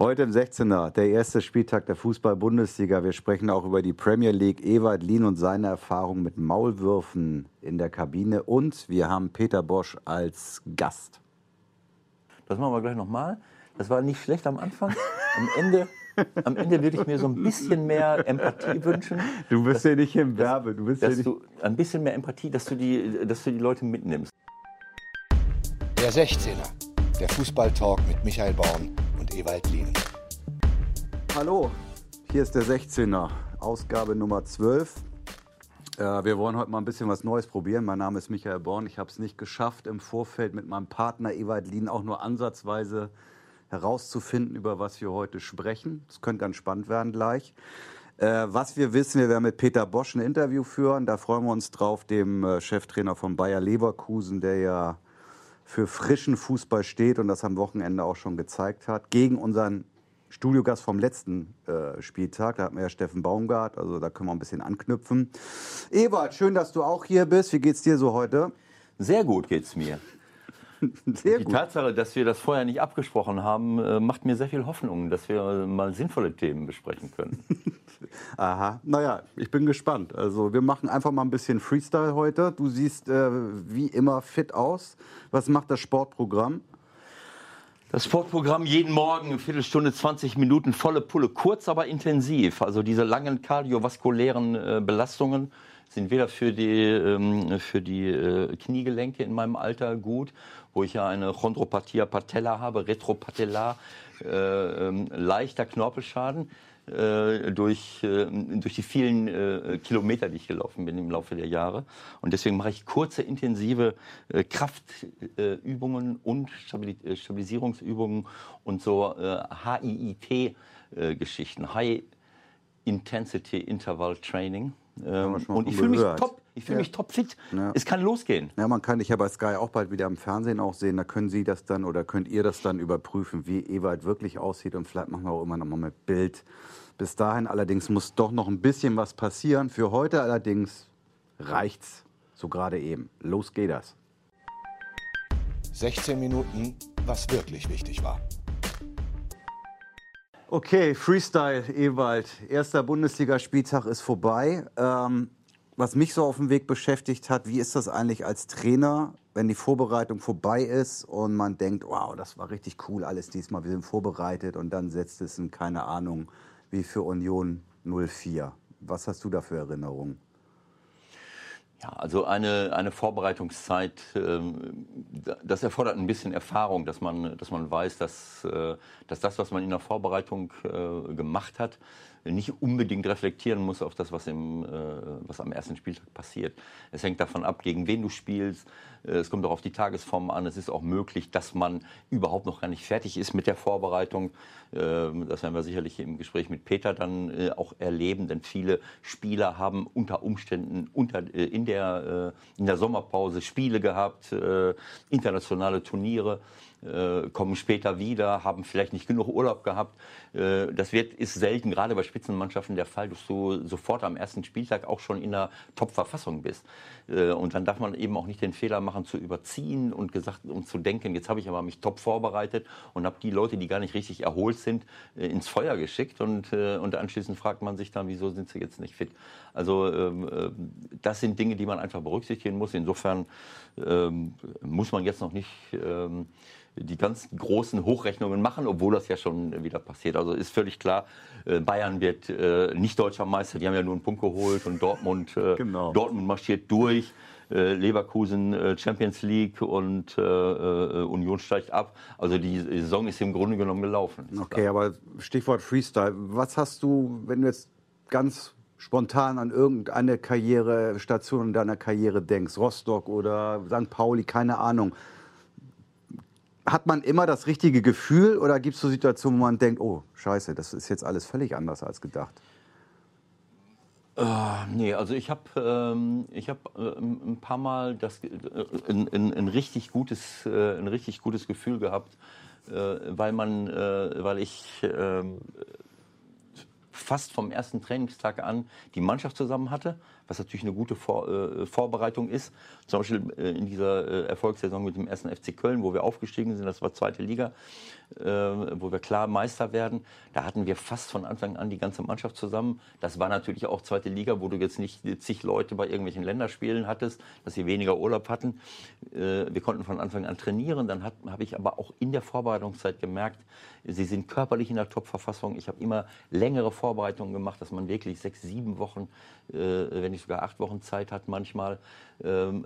Heute im 16er, der erste Spieltag der Fußball-Bundesliga. Wir sprechen auch über die Premier League. Ewald Lien und seine Erfahrung mit Maulwürfen in der Kabine. Und wir haben Peter Bosch als Gast. Das machen wir gleich nochmal. Das war nicht schlecht am Anfang. Am Ende, am Ende würde ich mir so ein bisschen mehr Empathie wünschen. Du bist ja nicht im Werbe. Du bist dass ja nicht du ein bisschen mehr Empathie, dass du die, dass du die Leute mitnimmst. Der 16er, der Fußballtalk mit Michael Born und Ewald Lien. Hallo, hier ist der 16er, Ausgabe Nummer 12. Äh, wir wollen heute mal ein bisschen was Neues probieren. Mein Name ist Michael Born. Ich habe es nicht geschafft, im Vorfeld mit meinem Partner Ewald Lien auch nur ansatzweise herauszufinden, über was wir heute sprechen. Das könnte ganz spannend werden gleich. Äh, was wir wissen, wir werden mit Peter Bosch ein Interview führen. Da freuen wir uns drauf, dem äh, Cheftrainer von Bayer Leverkusen, der ja für frischen Fußball steht und das am Wochenende auch schon gezeigt hat, gegen unseren Studiogast vom letzten äh, Spieltag. Da hatten wir ja Steffen Baumgart, also da können wir ein bisschen anknüpfen. Ewald, schön, dass du auch hier bist. Wie geht's dir so heute? Sehr gut geht's mir. Sehr Die gut. Tatsache, dass wir das vorher nicht abgesprochen haben, äh, macht mir sehr viel Hoffnung, dass wir mal sinnvolle Themen besprechen können. Aha, naja, ich bin gespannt. Also wir machen einfach mal ein bisschen Freestyle heute. Du siehst äh, wie immer fit aus. Was macht das Sportprogramm? Das Sportprogramm jeden Morgen, eine Viertelstunde, 20 Minuten, volle Pulle, kurz aber intensiv. Also diese langen kardiovaskulären äh, Belastungen sind weder für die, ähm, für die äh, Kniegelenke in meinem Alter gut, wo ich ja eine Chondropathia patella habe, Retropatellar, äh, ähm, leichter Knorpelschaden äh, durch, äh, durch die vielen äh, Kilometer, die ich gelaufen bin im Laufe der Jahre. Und deswegen mache ich kurze, intensive äh, Kraftübungen und Stabili äh, Stabilisierungsübungen und so HIIT-Geschichten, High Intensity Interval Training. Ähm, und ich fühle mich top, ich fühle Ja. mich topfit. Ja. Es kann losgehen. Ja, man kann dich ja bei Sky auch bald wieder im Fernsehen auch sehen. Da können Sie das dann oder könnt ihr das dann überprüfen, wie Ewald wirklich aussieht. Und vielleicht machen wir auch immer noch mal mit Bild. Bis dahin allerdings muss doch noch ein bisschen was passieren. Für heute allerdings reicht's so gerade eben. Los geht das. 16 Minuten, was wirklich wichtig war. Okay, Freestyle, Ewald. Erster Bundesligaspieltag ist vorbei. Ähm, was mich so auf dem Weg beschäftigt hat, wie ist das eigentlich als Trainer, wenn die Vorbereitung vorbei ist und man denkt, wow, das war richtig cool alles diesmal, wir sind vorbereitet und dann setzt es in, keine Ahnung, wie für Union 04. Was hast du da für Erinnerungen? Ja, also eine, eine Vorbereitungszeit, ähm, da- das erfordert ein bisschen Erfahrung, dass man, dass man weiß, dass, äh, dass das, was man in der Vorbereitung äh, gemacht hat, nicht unbedingt reflektieren muss auf das, was, im, äh, was am ersten Spieltag passiert. Es hängt davon ab, gegen wen du spielst. Äh, Es kommt auch auf die Tagesform an. Es ist auch möglich, dass man überhaupt noch gar nicht fertig ist mit der Vorbereitung. Ähm, Das werden wir sicherlich im Gespräch mit Peter dann äh, auch erleben, denn viele Spieler haben unter Umständen unter, in, der, in der Sommerpause Spiele gehabt, internationale Turniere, äh, kommen später wieder, haben vielleicht nicht genug Urlaub gehabt. Äh, Das wird, ist selten, gerade bei Spitzenmannschaften der Fall, dass du sofort am ersten Spieltag auch schon in einer Top-Verfassung bist. Äh, Und dann darf man eben auch nicht den Fehler machen, zu überziehen und, gesagt, und zu denken, jetzt habe ich aber mich top vorbereitet und habe die Leute, die gar nicht richtig erholt sind, äh, ins Feuer geschickt. Und, äh, und anschließend fragt man sich dann, wieso sind sie jetzt nicht fit? Also ähm, äh, das sind Dinge, die man einfach berücksichtigen muss. Insofern ähm, muss man jetzt noch nicht ähm, die ganz großen Hochrechnungen machen, obwohl das ja schon wieder passiert. Also ist völlig klar, äh, Bayern wird äh, nicht deutscher Meister, die haben ja nur einen Punkt geholt und Dortmund, äh, Genau. Dortmund marschiert durch. Leverkusen Champions League und äh, Union steigt ab. Also die Saison ist im Grunde genommen gelaufen. Okay, aber Stichwort Freestyle. Was hast du, wenn du jetzt ganz spontan an irgendeine Karrierestation in deiner Karriere denkst, Rostock oder St. Pauli, keine Ahnung. Hat man immer das richtige Gefühl oder gibt es so Situationen, wo man denkt, oh, scheiße, das ist jetzt alles völlig anders als gedacht? Ah, Nee, also ich habe ähm, hab, äh, ein paar Mal das, äh, ein, ein, ein, richtig gutes, äh, ein richtig gutes Gefühl gehabt, äh, weil, man, äh, weil ich ähm, fast vom ersten Trainingstag an die Mannschaft zusammen hatte, was natürlich eine gute Vor äh, Vorbereitung ist. Zum Beispiel äh, in dieser äh, Erfolgssaison mit dem ersten FC Köln, wo wir aufgestiegen sind, das war zweite Liga, wo wir klar Meister werden. Da hatten wir fast von Anfang an die ganze Mannschaft zusammen. Das war natürlich auch zweite Liga, wo du jetzt nicht zig Leute bei irgendwelchen Länderspielen hattest, dass sie weniger Urlaub hatten. Äh, wir konnten von Anfang an trainieren. Dann habe ich aber auch in der Vorbereitungszeit gemerkt, sie sind körperlich in der Top-Verfassung. Ich habe immer längere Vorbereitungen gemacht, dass man wirklich sechs, sieben Wochen, äh, wenn nicht sogar acht Wochen Zeit hat manchmal. Ähm,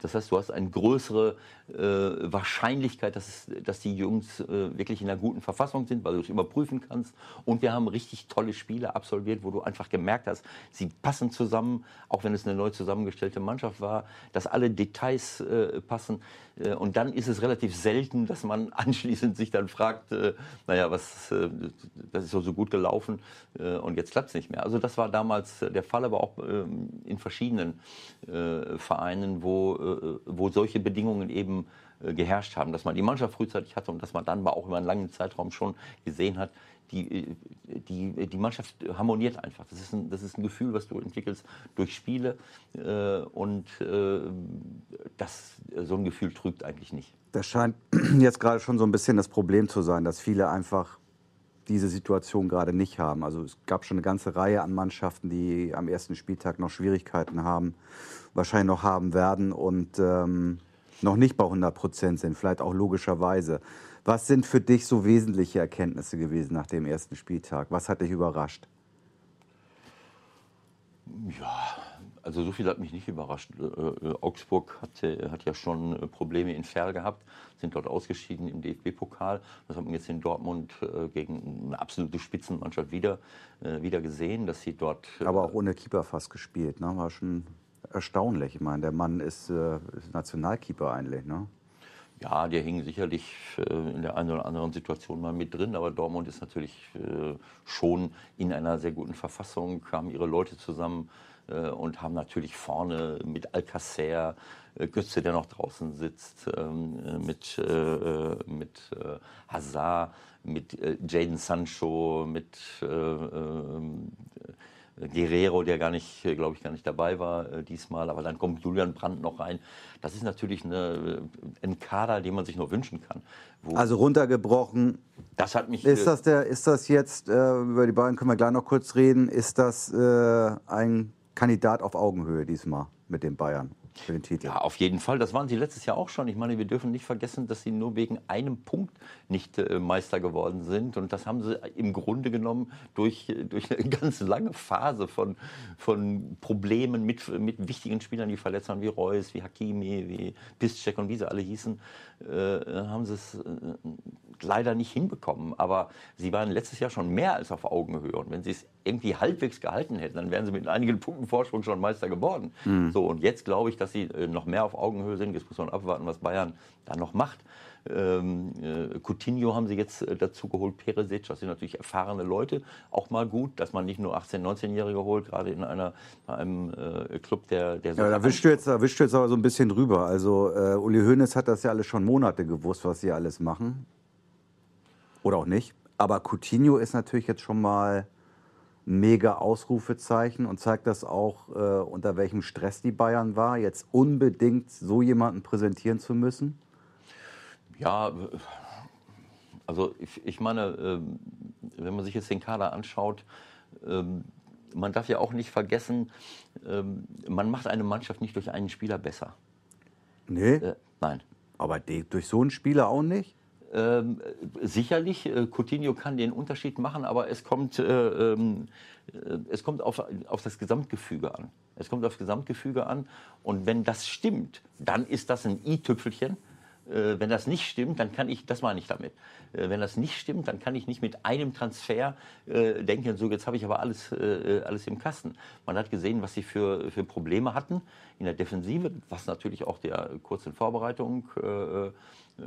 das heißt, du hast eine größere äh, Wahrscheinlichkeit, dass, dass die Jungs äh, wirklich in einer guten Verfassung sind, weil du es überprüfen kannst. Und wir haben richtig tolle Spiele absolviert, wo du einfach gemerkt hast, sie passen zusammen, auch wenn es eine neu zusammengestellte Mannschaft war, dass alle Details äh, passen. Äh, und dann ist es relativ selten, dass man anschließend sich dann fragt, äh, naja, was, äh, das ist so, gut gelaufen und jetzt klappt es nicht mehr. Also das war damals der Fall, aber auch ähm, in verschiedenen Vereinen, wo, wo solche Bedingungen eben geherrscht haben, dass man die Mannschaft frühzeitig hatte und dass man dann auch über einen langen Zeitraum schon gesehen hat, die, die, die Mannschaft harmoniert einfach. Das ist, ein, das ist ein Gefühl, was du entwickelst durch Spiele. Äh, und äh, das, so ein Gefühl trügt eigentlich nicht. Das scheint jetzt gerade schon so ein bisschen das Problem zu sein, dass viele einfach diese Situation gerade nicht haben. Also es gab schon eine ganze Reihe an Mannschaften, die am ersten Spieltag noch Schwierigkeiten haben, wahrscheinlich noch haben werden und ähm, noch nicht bei 100 Prozent sind, vielleicht auch logischerweise. Was sind für dich so wesentliche Erkenntnisse gewesen nach dem ersten Spieltag? Was hat dich überrascht? Ja, also so viel hat mich nicht überrascht. Äh, äh, Augsburg hatte, hat ja schon äh, Probleme in Ferl gehabt, sind dort ausgeschieden im DFB-Pokal. Das hat man jetzt in Dortmund gegen eine absolute Spitzenmannschaft wieder, wieder gesehen, dass sie dort. Aber auch ohne Keeper fast gespielt, ne? War schon erstaunlich. Ich meine, der Mann ist, ist Nationalkeeper eigentlich, ne? Ja, der hing sicherlich äh, in der einen oder anderen Situation mal mit drin, aber Dortmund ist natürlich äh, schon in einer sehr guten Verfassung, haben ihre Leute zusammen äh, und haben natürlich vorne mit Alcacer, Götze, der noch draußen sitzt, ähm, mit, mit Hazard, mit Jaden Sancho, mit Guerrero, der gar nicht, äh, glaube ich, gar nicht dabei war äh, diesmal. Aber dann kommt Julian Brandt noch rein. Das ist natürlich eine, äh, ein Kader, den man sich nur wünschen kann. also runtergebrochen. Das hat mich. Ist das, der, ist das jetzt, äh, über die beiden können wir gleich noch kurz reden, ist das äh, ein Kandidat auf Augenhöhe diesmal mit den Bayern? für den Titel. Ja, auf jeden Fall. Das waren sie letztes Jahr auch schon. Ich meine, wir dürfen nicht vergessen, dass sie nur wegen einem Punkt nicht äh, Meister geworden sind. Und das haben sie im Grunde genommen durch, durch eine ganz lange Phase von, von Problemen mit, mit wichtigen Spielern, die verletzt waren, wie Reus, wie Hakimi, wie Piszczek und wie sie alle hießen, äh, haben sie es äh, leider nicht hinbekommen. Aber sie waren letztes Jahr schon mehr als auf Augenhöhe. Und wenn sie es irgendwie halbwegs gehalten hätten, dann wären sie mit einigen Punkten Vorsprung schon Meister geworden. Mhm. So, und jetzt glaube ich, dass sie äh, noch mehr auf Augenhöhe sind. Jetzt muss man abwarten, was Bayern da noch macht. Ähm, äh, Coutinho haben sie jetzt äh, dazu geholt, Peresic, das sind natürlich erfahrene Leute, auch mal gut, dass man nicht nur 18-, 19-Jährige holt, gerade in einer, einem äh, Club, der, der so. Ja, da wischst, du jetzt, da wischst du jetzt aber so ein bisschen drüber. Also, äh, Uli Hoeneß hat das ja alles schon Monate gewusst, was sie alles machen. Oder auch nicht. Aber Coutinho ist natürlich jetzt schon mal mega Ausrufezeichen und zeigt das auch, äh, unter welchem Stress die Bayern war, jetzt unbedingt so jemanden präsentieren zu müssen. Ja, also ich, ich meine, ähm, wenn man sich jetzt den Kader anschaut, ähm, man darf ja auch nicht vergessen, ähm, man macht eine Mannschaft nicht durch einen Spieler besser. Nee? Äh, nein. Aber durch so einen Spieler auch nicht? Ähm, sicherlich, äh, Coutinho kann den Unterschied machen, aber es kommt, äh, ähm, äh, es kommt auf, auf das Gesamtgefüge an. Es kommt auf das Gesamtgefüge an. Und wenn das stimmt, dann ist das ein i-Tüpfelchen. Äh, wenn das nicht stimmt, dann kann ich, das meine ich damit. Äh, wenn das nicht stimmt, dann kann ich nicht mit einem Transfer äh, denken, so jetzt habe ich aber alles, alles im Kasten. Man hat gesehen, was sie für, für Probleme hatten in der Defensive, was natürlich auch der kurzen Vorbereitung äh,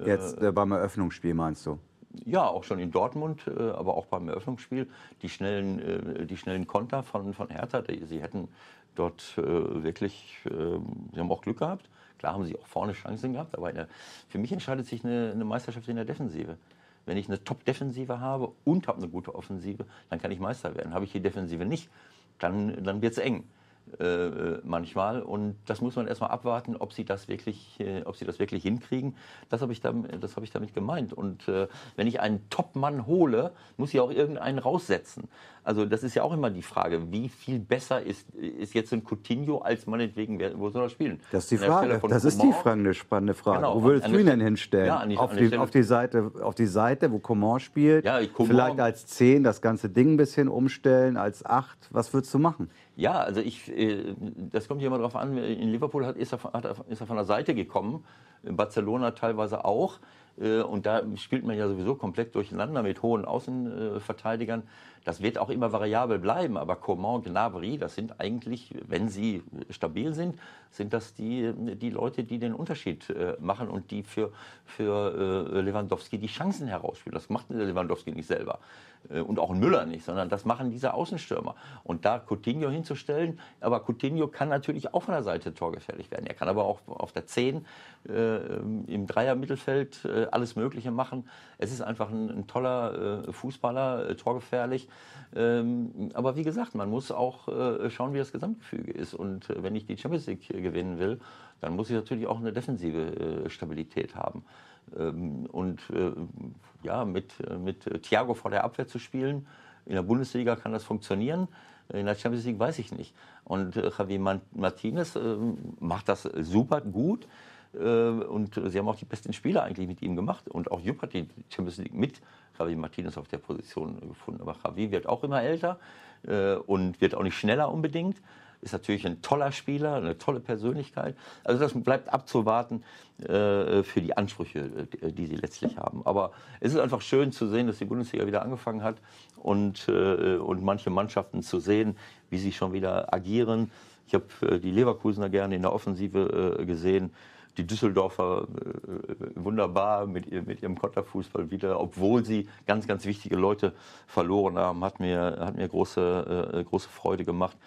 Jetzt äh, beim Eröffnungsspiel meinst du? Ja, auch schon in Dortmund, äh, aber auch beim Eröffnungsspiel. Die schnellen, äh, die schnellen Konter von, von Hertha, die, sie hätten dort äh, wirklich, sie haben auch Glück gehabt. Klar haben sie auch vorne Chancen gehabt, aber der, für mich entscheidet sich eine, eine Meisterschaft in der Defensive. Wenn ich eine Top-Defensive habe und habe eine gute Offensive, dann kann ich Meister werden. Habe ich die Defensive nicht, dann, dann wird es eng. Äh, manchmal. Und das muss man erstmal abwarten, ob sie das wirklich, äh, ob sie das wirklich hinkriegen. Das habe ich, damit, hab ich damit gemeint. Und äh, wenn ich einen Top-Mann hole, muss ich auch irgendeinen raussetzen. Also das ist ja auch immer die Frage, wie viel besser ist, ist jetzt ein Coutinho als meinetwegen, wer, wo soll er spielen? Das ist die Frage. Das ist die Frage, eine spannende Frage. Genau, wo würdest du ihn denn hinstellen? Ja, auf, die, auf, die, Seite, auf die Seite, wo Coman spielt? Ja, Coman, Vielleicht als 10 das ganze Ding ein bisschen umstellen, als 8. Was würdest du machen? Ja, also ich, äh, das kommt ja immer darauf an. In Liverpool hat, ist, er, hat, ist, er, von der Seite gekommen, in Barcelona teilweise auch. Äh, und da spielt man ja sowieso komplett durcheinander mit hohen Außenverteidigern. Das wird auch immer variabel bleiben, aber Coman, Gnabry, das sind eigentlich, wenn sie stabil sind, sind das die, die Leute, die den Unterschied äh, machen und die für, für Lewandowski die Chancen herausspielen. Das macht Lewandowski nicht selber und auch ein Müller nicht, sondern das machen diese Außenstürmer. Und da Coutinho hinzustellen, aber Coutinho kann natürlich auch von der Seite torgefährlich werden. Er kann aber auch auf der 10 äh, im Dreier-Mittelfeld äh, alles Mögliche machen. Es ist einfach ein, ein toller äh, Fußballer, torgefährlich. Ähm, aber wie gesagt, man muss auch äh, schauen, wie das Gesamtgefüge ist. Und äh, wenn ich die Champions League gewinnen will, dann muss ich natürlich auch eine defensive äh, Stabilität haben. Ähm, und ja, mit, mit Thiago vor der Abwehr zu spielen, in der Bundesliga kann das funktionieren. In der Champions League weiß ich nicht. Und Javi Martinez macht das super gut. Und sie haben auch die besten Spieler eigentlich mit ihm gemacht. Und auch Jupp hat die Champions League mit Javi Martinez auf der Position gefunden. Aber Javi wird auch immer älter äh, und wird auch nicht schneller unbedingt. Ist natürlich ein toller Spieler, eine tolle Persönlichkeit. Also das bleibt abzuwarten äh, für die Ansprüche, äh, die sie letztlich haben. Aber es ist einfach schön zu sehen, dass die Bundesliga wieder angefangen hat und, äh, und manche Mannschaften zu sehen, wie sie schon wieder agieren. Ich habe äh, die Leverkusener gerne in der Offensive äh, gesehen die Düsseldorfer äh, wunderbar mit, mit ihrem Konterfußball wieder, obwohl sie ganz, ganz wichtige Leute verloren haben, hat mir, hat mir große, große Freude gemacht.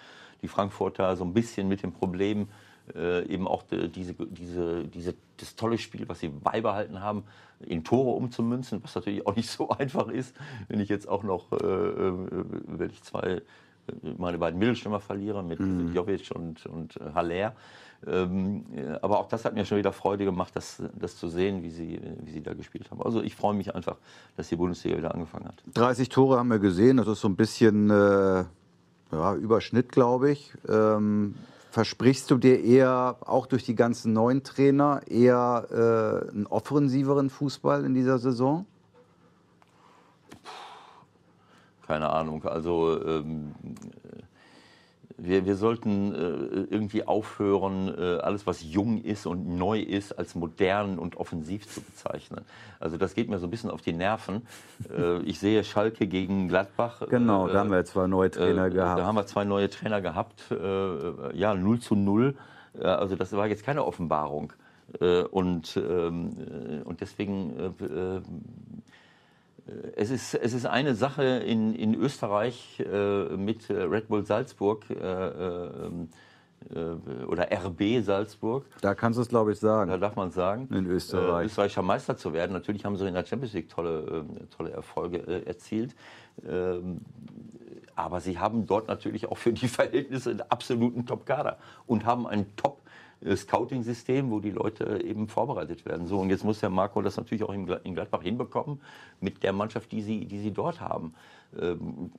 Die Frankfurter so ein bisschen mit dem Problem, äh, eben auch die, diese, diese, diese, das tolle Spiel, was sie beibehalten haben, in Tore umzumünzen, was natürlich auch nicht so einfach ist, wenn ich jetzt auch noch, äh, äh wenn ich zwei, meine beiden Mittelstürmer verliere mit mhm. Jovic und, und Haller. Ähm, aber auch das hat mir schon wieder Freude gemacht, das, das zu sehen, wie sie, wie sie da gespielt haben. Also ich freue mich einfach, dass die Bundesliga wieder angefangen hat. 30 Tore haben wir gesehen, das ist so ein bisschen äh, ja, Überschnitt, glaube ich. Ähm, versprichst du dir eher, auch durch die ganzen neuen Trainer, eher äh, einen offensiveren Fußball in dieser Saison? Keine Ahnung. Also ähm, wir, wir sollten äh, irgendwie aufhören, äh, alles, was jung ist und neu ist, als modern und offensiv zu bezeichnen. Also das geht mir so ein bisschen auf die Nerven. Äh, ich sehe Schalke gegen Gladbach. Genau, da haben wir zwei neue Trainer gehabt. Da haben wir zwei neue Trainer gehabt. ja, 0 zu 0. also das war jetzt keine Offenbarung. und, ähm, und deswegen es ist, es ist eine Sache in, in Österreich äh, mit Red Bull Salzburg äh, ähm, äh, oder RB Salzburg. Da kannst du es, glaube ich, sagen. Da darf man sagen. In Österreich. Äh, österreichischer Meister zu werden. Natürlich haben sie in der Champions League tolle, äh, tolle Erfolge äh, erzielt. Ähm, aber sie haben dort natürlich auch für die Verhältnisse einen absoluten Top-Kader und haben einen Top- Scouting-System, wo die Leute eben vorbereitet werden. So, und jetzt muss der Marco das natürlich auch in Gladbach hinbekommen mit der Mannschaft, die sie, die sie dort haben. Ähm,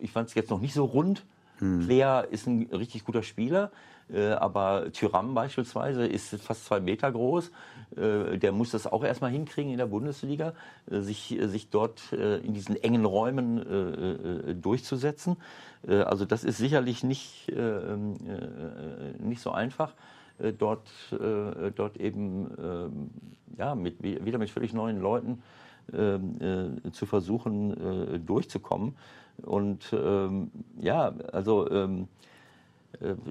ich fand es jetzt noch nicht so rund. Hm. Lea ist ein richtig guter Spieler, äh, aber Tyram beispielsweise ist fast zwei Meter groß. Äh, der muss das auch erstmal hinkriegen in der Bundesliga, äh, sich, sich dort in diesen engen Räumen durchzusetzen. Also das ist sicherlich nicht, ähm, nicht so einfach. Äh, dort, äh, dort eben ähm, ja, mit, wieder mit völlig neuen Leuten ähm, äh, zu versuchen, durchzukommen. Und ähm, ja, also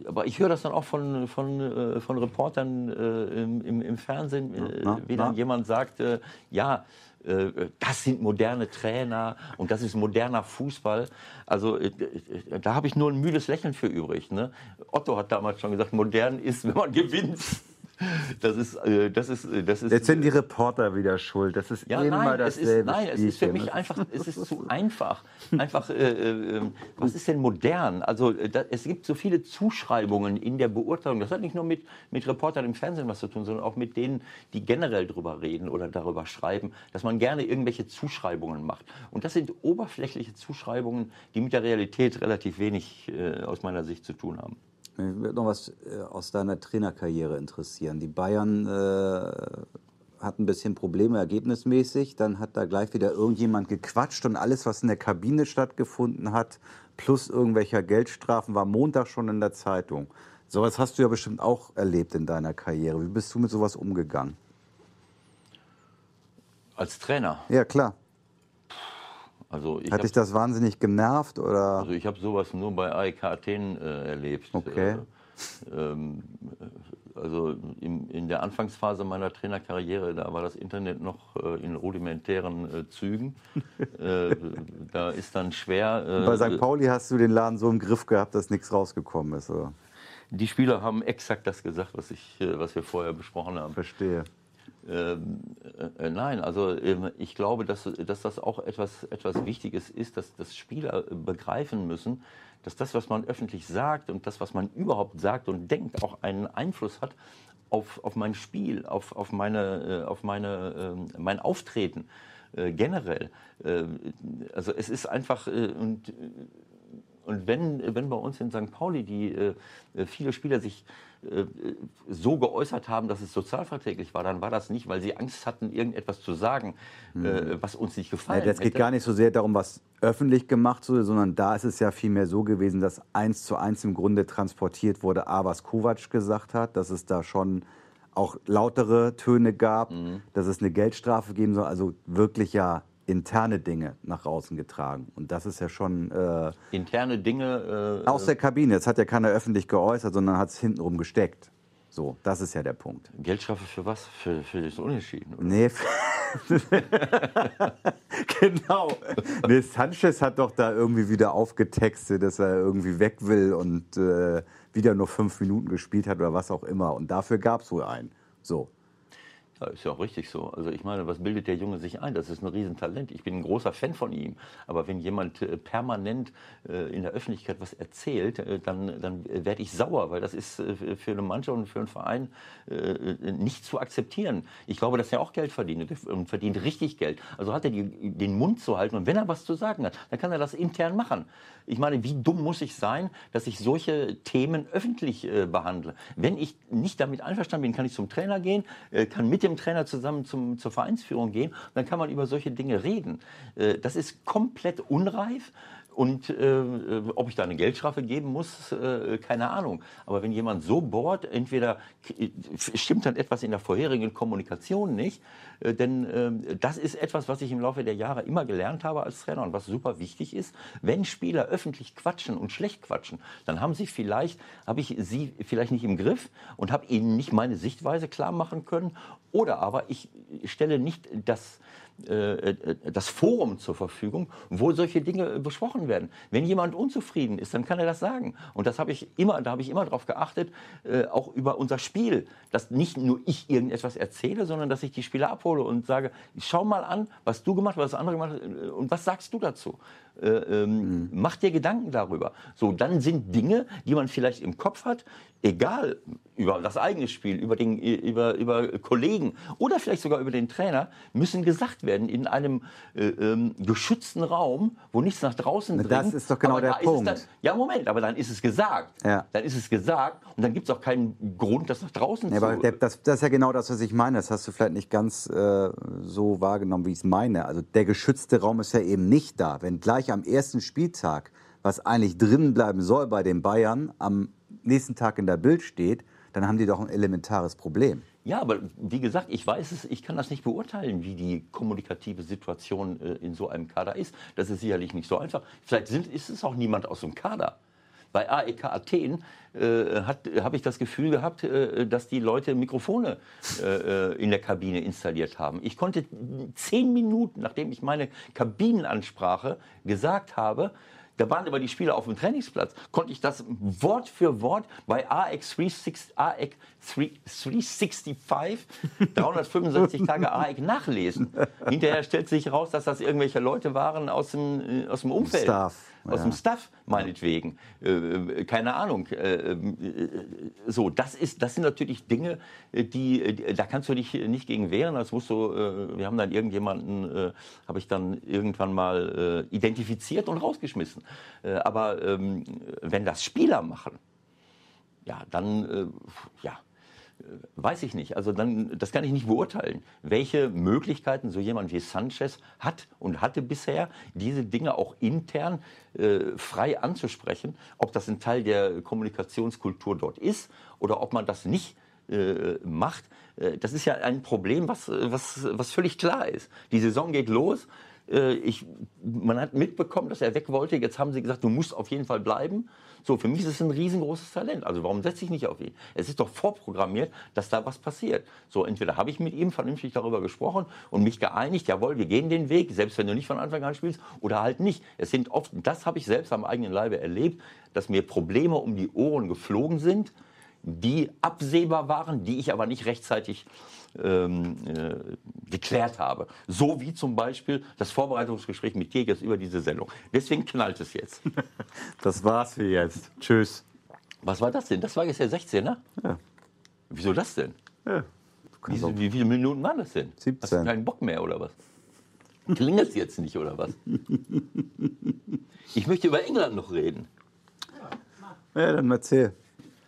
aber ich höre das dann auch von, von, von Reportern im, im, Fernsehen, na, wie dann na. jemand sagt, ja, äh, das sind moderne Trainer und das ist moderner Fußball. Also äh, äh, da habe ich nur ein müdes Lächeln für übrig. Ne? Otto hat damals schon gesagt, modern ist, wenn man gewinnt. Das ist, äh, das ist, äh, das ist. Jetzt sind die Reporter wieder schuld. Das ist ja, immer nein, dasselbe. Es ist, nein, es ist für Spielchen. mich einfach, es ist zu einfach. Einfach, äh, äh, was ist denn modern? Also äh, da, es gibt so viele Zuschreibungen in der Beurteilung. Das hat nicht nur mit, mit Reportern im Fernsehen was zu tun, sondern auch mit denen, die generell drüber reden oder darüber schreiben, dass man gerne irgendwelche Zuschreibungen macht. Und das sind oberflächliche Zuschreibungen, die mit der Realität relativ wenig äh, aus meiner Sicht zu tun haben. Mich würde noch was äh, aus deiner Trainerkarriere interessieren. Die Bayern äh, hatten ein bisschen Probleme ergebnismäßig. Dann hat da gleich wieder irgendjemand gequatscht und alles, was in der Kabine stattgefunden hat, plus irgendwelcher Geldstrafen, war Montag schon in der Zeitung. Sowas hast du ja bestimmt auch erlebt in deiner Karriere. Wie bist du mit sowas umgegangen? Als Trainer. Ja, klar. Also ich Hat dich das wahnsinnig genervt oder? Also ich habe sowas nur bei AEK Athen äh, erlebt. Okay. Äh, ähm, also in, in, der Anfangsphase meiner Trainerkarriere, da war das Internet noch äh, in rudimentären äh, Zügen. Äh, da ist dann schwer. Äh, bei St. Pauli hast du den Laden so im Griff gehabt, dass nichts rausgekommen ist. Oder? Die Spieler haben exakt das gesagt, was, ich, äh, was wir vorher besprochen haben. Verstehe. Ähm, äh, nein, also ähm, ich glaube, dass, dass das auch etwas, etwas Wichtiges ist, dass, dass Spieler begreifen müssen, dass das, was man öffentlich sagt und das, was man überhaupt sagt und denkt, auch einen Einfluss hat auf, auf mein Spiel, auf, auf, meine, äh, auf meine, äh, mein Auftreten äh, generell. Äh, also es ist einfach, äh, und und wenn, wenn bei uns in St. Pauli die äh, viele Spieler sich äh, so geäußert haben, dass es sozialverträglich war, dann war das nicht, weil sie Angst hatten, irgendetwas zu sagen, mhm. äh, was uns nicht gefallen ja, Das geht gar nicht so sehr darum, was öffentlich gemacht wurde, sondern da ist es ja vielmehr so gewesen, dass eins zu eins im Grunde transportiert wurde, A, was Kovac gesagt hat, dass es da schon auch lautere Töne gab, mhm. dass es eine Geldstrafe geben soll, also wirklich ja interne Dinge nach außen getragen. Und das ist ja schon. Äh, interne Dinge. Äh, aus der Kabine. Das hat ja keiner öffentlich geäußert, sondern hat es hintenrum gesteckt. So, das ist ja der Punkt. Geldstrafe für was? Für, für das Unentschieden? Oder? Nee. genau. Nee, Sanchez hat doch da irgendwie wieder aufgetextet, dass er irgendwie weg will und äh, wieder nur fünf Minuten gespielt hat oder was auch immer. Und dafür gab es wohl einen. So. Ist ja auch richtig so. Also ich meine, was bildet der Junge sich ein? Das ist ein Riesentalent. Ich bin ein großer Fan von ihm. Aber wenn jemand äh, permanent äh, in der Öffentlichkeit was erzählt, äh, dann, dann werde ich sauer, weil das ist für eine Mannschaft und für einen Verein nicht zu akzeptieren. Ich glaube, dass er auch Geld verdient und verdient richtig Geld. Also hat er die, den Mund zu halten und wenn er was zu sagen hat, dann kann er das intern machen. Ich meine, wie dumm muss ich sein, dass ich solche Themen öffentlich behandle? Wenn ich nicht damit einverstanden bin, kann ich zum Trainer gehen, kann mit dem Trainer zusammen zum, zur Vereinsführung gehen. Dann kann man über solche Dinge reden. Äh, das ist komplett unreif. Und äh, ob ich da eine Geldstrafe geben muss, äh, keine Ahnung. Aber wenn jemand so bohrt, entweder stimmt dann etwas in der vorherigen Kommunikation nicht, äh, denn äh, das ist etwas, was ich im Laufe der Jahre immer gelernt habe als Trainer und was super wichtig ist. Wenn Spieler öffentlich quatschen und schlecht quatschen, dann haben sie vielleicht, habe ich sie vielleicht nicht im Griff und habe ihnen nicht meine Sichtweise klar machen können. Oder aber ich stelle nicht das äh, äh, das Forum zur Verfügung, wo solche Dinge besprochen werden. Wenn jemand unzufrieden ist, dann kann er das sagen. Und das habe ich immer, da habe ich immer darauf geachtet, äh, auch über unser Spiel, dass nicht nur ich irgendetwas erzähle, sondern dass ich die Spieler abhole und sage, schau mal an, was du gemacht hast, was andere gemacht haben und was sagst du dazu? Äh, ähm, mhm. Mach dir Gedanken darüber. So, dann sind Dinge, die man vielleicht im Kopf hat, egal über das eigene Spiel, über, den, über, über Kollegen oder vielleicht sogar über den Trainer, müssen gesagt werden in einem äh, ähm, geschützten Raum, wo nichts nach draußen dringt. Das ist doch genau der Punkt. Dann, ja, Moment, aber dann ist es gesagt. Ja. Dann ist es gesagt und dann gibt es auch keinen Grund, das nach draußen ja, zu... Aber das, das, ist ja genau das, was ich meine. Das hast du vielleicht nicht ganz äh, so wahrgenommen, wie ich es meine. Also der geschützte Raum ist ja eben nicht da. Wenn gleich am ersten Spieltag, was eigentlich drin bleiben soll bei den Bayern, am nächsten Tag in der Bild steht, dann haben die doch ein elementares Problem. Ja, aber wie gesagt, ich weiß es, ich kann das nicht beurteilen, wie die kommunikative Situation äh, in so einem Kader ist. Das ist sicherlich nicht so einfach. Vielleicht sind, ist es auch niemand aus dem Kader. Bei AEK Athen äh, habe ich das Gefühl gehabt, äh, dass die Leute Mikrofone äh, äh, in der Kabine installiert haben. Ich konnte zehn Minuten, nachdem ich meine Kabinenansprache gesagt habe, da waren aber die Spieler auf dem Trainingsplatz, konnte ich das Wort für Wort bei AX 365, AX 365 365 Tage AEC nachlesen. Hinterher stellt sich heraus, dass das irgendwelche Leute waren aus dem, äh, aus dem Umfeld. Staff. Aus Ja. dem Staff, meinetwegen. Äh, äh, keine Ahnung. Äh, äh, so, das, ist, das sind natürlich Dinge, äh, die, äh, da kannst du dich nicht gegen wehren. Das musst du, äh, wir haben dann irgendjemanden, habe ich dann irgendwann mal identifiziert und rausgeschmissen. Aber ähm, wenn das Spieler machen, ja, dann, ja, weiß ich nicht. Also dann, das kann ich nicht beurteilen, welche Möglichkeiten so jemand wie Sanchez hat und hatte bisher, diese Dinge auch intern äh, frei anzusprechen, ob das ein Teil der Kommunikationskultur dort ist oder ob man das nicht äh, macht. Äh, das ist ja ein Problem, was, was, was völlig klar ist. Die Saison geht los. Äh, Ich, man hat mitbekommen, dass er weg wollte. Jetzt haben sie gesagt, du musst auf jeden Fall bleiben. So, für mich ist es ein riesengroßes Talent. Also warum setze ich nicht auf ihn? Es ist doch vorprogrammiert, dass da was passiert. So, entweder habe ich mit ihm vernünftig darüber gesprochen und mich geeinigt, jawohl, wir gehen den Weg, selbst wenn du nicht von Anfang an spielst, oder halt nicht. Es sind oft, das habe ich selbst am eigenen Leibe erlebt, dass mir Probleme um die Ohren geflogen sind, die absehbar waren, die ich aber nicht rechtzeitig ähm, äh, geklärt habe. So wie zum Beispiel das Vorbereitungsgespräch mit jetzt über diese Sendung. Deswegen knallt es jetzt. Das war's für jetzt. Tschüss. Was war das denn? Das war jetzt der 16er? Ja. Wieso das denn? Ja. Wie, wie viele Minuten waren das denn? 17. Hast du keinen Bock mehr oder was? Klingelt jetzt nicht oder was? Ich möchte über England noch reden. Ja, dann erzähl.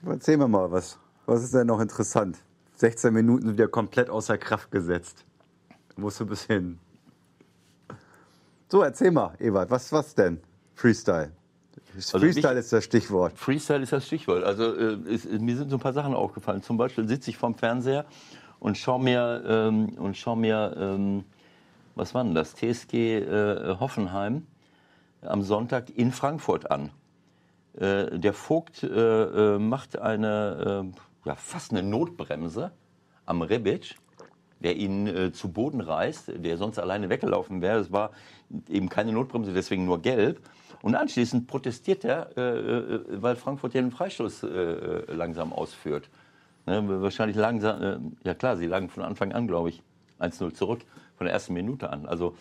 Erzähl mir mal was. Was ist denn noch interessant? 16 Minuten ja komplett außer Kraft gesetzt. Musst du bis hin. So, erzähl mal, Ewald, was, was denn? Freestyle. Freestyle ist das Stichwort. Freestyle ist das Stichwort. Also äh, es, mir sind so ein paar Sachen aufgefallen. Zum Beispiel sitze ich vorm Fernseher und schaue mir, ähm, und schau mir ähm, was war denn das? TSG äh, Hoffenheim am Sonntag in Frankfurt an. Äh, der Vogt äh, äh, macht eine, äh, ja, fast eine Notbremse am Rebic, der ihn zu Boden reißt, der sonst alleine weggelaufen wäre. Es war eben keine Notbremse, deswegen nur gelb. Und anschließend protestiert er, weil Frankfurt den Freistoß langsam ausführt. Ne, wahrscheinlich langsam, ja klar, sie lagen von Anfang an, glaube ich, 1-0 zurück, von der ersten Minute an. Also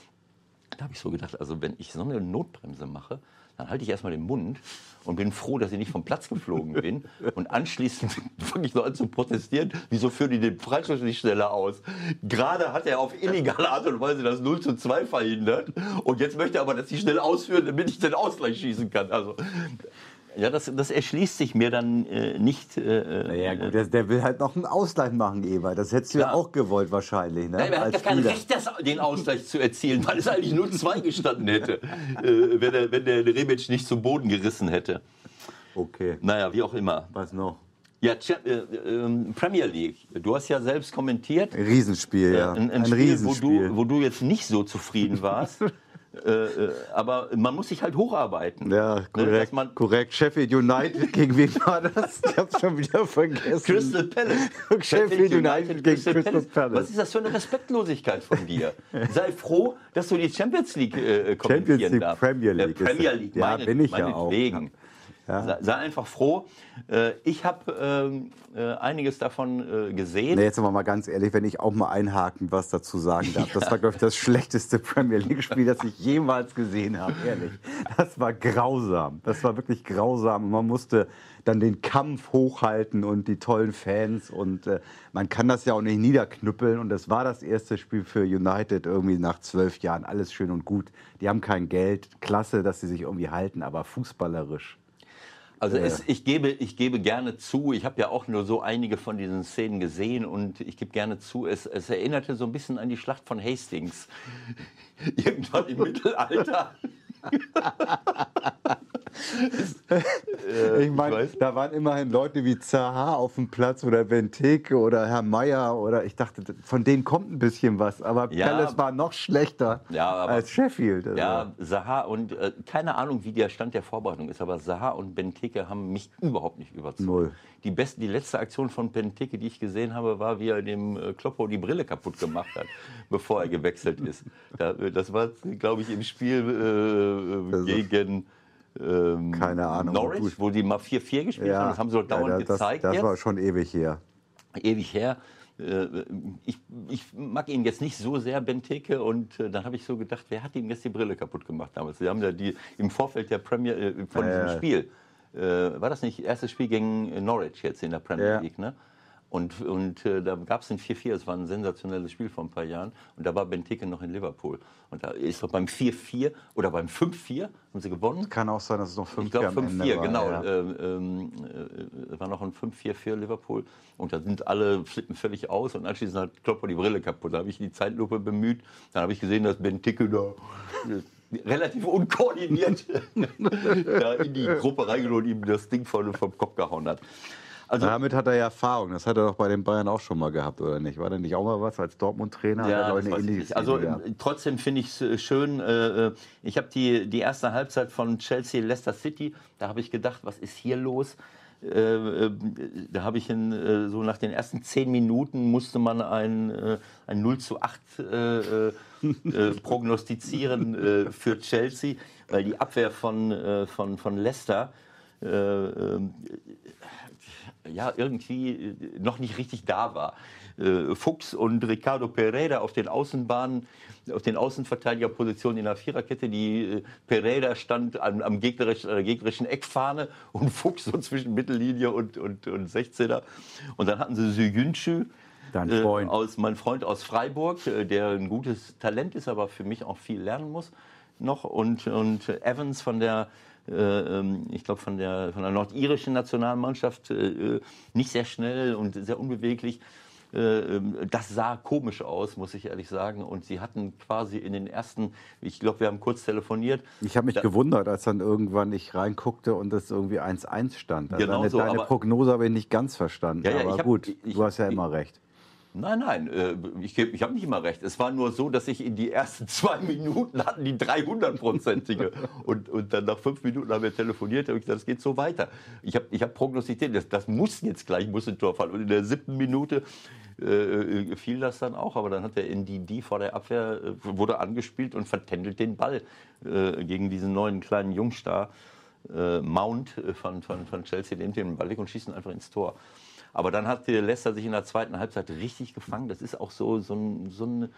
da habe ich so gedacht, also wenn ich so eine Notbremse mache, dann halte ich erstmal den Mund und bin froh, dass ich nicht vom Platz geflogen bin. Und anschließend fange ich noch an zu protestieren. Wieso führen die den Freistoß nicht schneller aus? Gerade hat er auf illegale Art und Weise das 0 zu 2 verhindert. Und jetzt möchte er aber, dass sie schnell ausführen, damit ich den Ausgleich schießen kann. Also, ja, das, das erschließt sich mir dann äh, nicht. Äh, Naja, gut, der, der will halt noch einen Ausgleich machen, Ewald. Das hättest du ja auch gewollt, wahrscheinlich. Ne? Nein, er hat Als gar kein. Recht, das, den Ausgleich zu erzielen, weil es eigentlich 0-2 gestanden hätte, äh, wenn, der, wenn der Rebic nicht zum Boden gerissen hätte. Okay, Naja, wie auch immer. was noch? Ja, äh, ähm, Premier League. Du hast ja selbst kommentiert. Ein Riesenspiel, ja. Ein, ein, ein Spiel, Riesenspiel. Wo, du, wo du jetzt nicht so zufrieden warst. äh, äh, aber man muss sich halt hocharbeiten. ja, Ne, korrekt. man korrekt. Sheffield United, gegen wen war das? Ich hab's schon wieder vergessen. Crystal Palace. Sheffield United gegen Crystal Palace. Was ist das für eine Respektlosigkeit von dir? Sei froh, dass du die Champions League äh, kommentieren Champions League, darfst. Premier Äh, League ist Premier. League, Ja, bin ich ja auch. meinetwegen. Ja. Sei, einfach froh. Äh, ich habe ähm, äh, einiges davon äh, gesehen. Nee, jetzt aber mal ganz ehrlich, wenn ich auch mal einhaken was dazu sagen darf. Das war, glaube ich, das schlechteste Premier League-Spiel, das ich jemals gesehen habe, ehrlich. Das war grausam. Das war wirklich grausam. Man musste dann den Kampf hochhalten und die tollen Fans. Und äh, man kann das ja auch nicht niederknüppeln. Und das war das erste Spiel für United irgendwie nach zwölf Jahren. Alles schön und gut. Die haben kein Geld. Klasse, dass sie sich irgendwie halten, aber fußballerisch. Also es, ich, gebe, ich gebe gerne zu, ich habe ja auch nur so einige von diesen Szenen gesehen und ich gebe gerne zu, es, es erinnerte so ein bisschen an die Schlacht von Hastings. Irgendwann im Mittelalter. Ich meine, da waren immerhin Leute wie Zaha auf dem Platz oder Benteke oder Herr Meier oder ich dachte, von denen kommt ein bisschen was. Aber Ja. Palace war noch schlechter Ja, aber- als Sheffield. Also. Ja, Saha und äh, keine Ahnung, wie der Stand der Vorbereitung ist, aber Saha und Benteke haben mich überhaupt nicht überzeugt. Null. Die, beste, die letzte Aktion von Benteke, die ich gesehen habe, war, wie er dem äh, Kloppo die Brille kaputt gemacht hat, bevor er gewechselt ist. Da, äh, das war, glaube ich, im Spiel äh, gegen ähm, Keine Ahnung. Norwich, wo die mal 4-4 gespielt haben. Das haben sie doch dauernd ja, das, gezeigt. Das jetzt. war schon ewig her. ewig her. Äh, Ich, ich mag ihn jetzt nicht so sehr, Benteke, und äh, dann habe ich so gedacht, wer hat ihm jetzt die Brille kaputt gemacht damals? Sie haben ja die im Vorfeld der Premier äh, von Ja, diesem ja. Spiel. Äh, war das nicht erstes Spiel gegen Norwich jetzt in der Premier Ja. League, ne? Und, und äh, da gab es ein 4-4, das war ein sensationelles Spiel vor ein paar Jahren. Und da war Benteke noch in Liverpool. Und da ist doch beim 4-4 oder beim 5-4 haben sie gewonnen. Kann auch sein, dass es noch 5 Ich glaube am Ende 5-4, war, genau. Ja. Ähm, ähm, äh, war noch ein 5-4 für Liverpool. Und da sind alle flippen völlig aus. Und anschließend hat Klopper die Brille kaputt. Da habe ich die Zeitlupe bemüht. Dann habe ich gesehen, dass Ben Ticke da äh, relativ unkoordiniert da in die Gruppe reingeholt und ihm das Ding von, vom Kopf gehauen hat. Also, Damit hat er ja Erfahrung. Das hat er doch bei den Bayern auch schon mal gehabt, oder nicht? War denn nicht auch mal was als Dortmund-Trainer? Er, Ja. Also äh, trotzdem finde ich es schön. Äh, äh, ich habe die, die erste Halbzeit von Chelsea Leicester City, da habe ich gedacht, was ist hier los? Äh, äh, da habe ich in, äh, so nach den ersten zehn Minuten musste man ein, äh, ein 0 zu 8 äh, äh, äh, prognostizieren äh, für Chelsea, weil die Abwehr von, äh, von, von Leicester äh, äh, ja, irgendwie äh, noch nicht richtig da war. Äh, Fuchs und Ricardo Pereira auf den Außenbahnen, auf den Außenverteidigerpositionen in der Viererkette. Die äh, Pereira stand am, am gegnerischen, äh, gegnerischen Eckfahne und Fuchs so zwischen Mittellinie und, und, und 16er. Und dann hatten sie Sügünschü. Dein Äh, Freund. aus, mein Freund aus Freiburg, äh, der ein gutes Talent ist, aber für mich auch viel lernen muss noch. Und, und Evans von der, äh, ich glaube, von der, von der nordirischen Nationalmannschaft, äh, nicht sehr schnell und sehr unbeweglich. Äh, ähm, Das sah komisch aus, muss ich ehrlich sagen. Und sie hatten quasi in den ersten, ich glaube, wir haben kurz telefoniert. Ich habe mich Da- gewundert, als dann irgendwann ich reinguckte und es irgendwie 1-1 stand. Also Genau deine, so, deine aber- Prognose habe ich nicht ganz verstanden. Ja, ja, aber hab- gut, ich- du hast ja immer recht. Nein, nein, äh, ich, ich habe nicht immer recht. Es war nur so, dass ich in die ersten zwei Minuten hatten die 300-prozentige. Und, und dann nach fünf Minuten haben wir telefoniert, habe ich gesagt, das geht so weiter. Ich habe ich hab prognostiziert, das, das muss jetzt gleich, muss ein Tor fallen. Und in der siebten Minute äh, fiel das dann auch, aber dann hat der NDD vor der Abwehr, äh, wurde angespielt und vertändelt den Ball äh, gegen diesen neuen kleinen Jungstar. Äh, Mount äh, von, von, von Chelsea nimmt den Ball weg und schießt ihn einfach ins Tor. Aber dann hat Leicester sich in der zweiten Halbzeit richtig gefangen. Das ist auch so, so, ein, so ein, äh,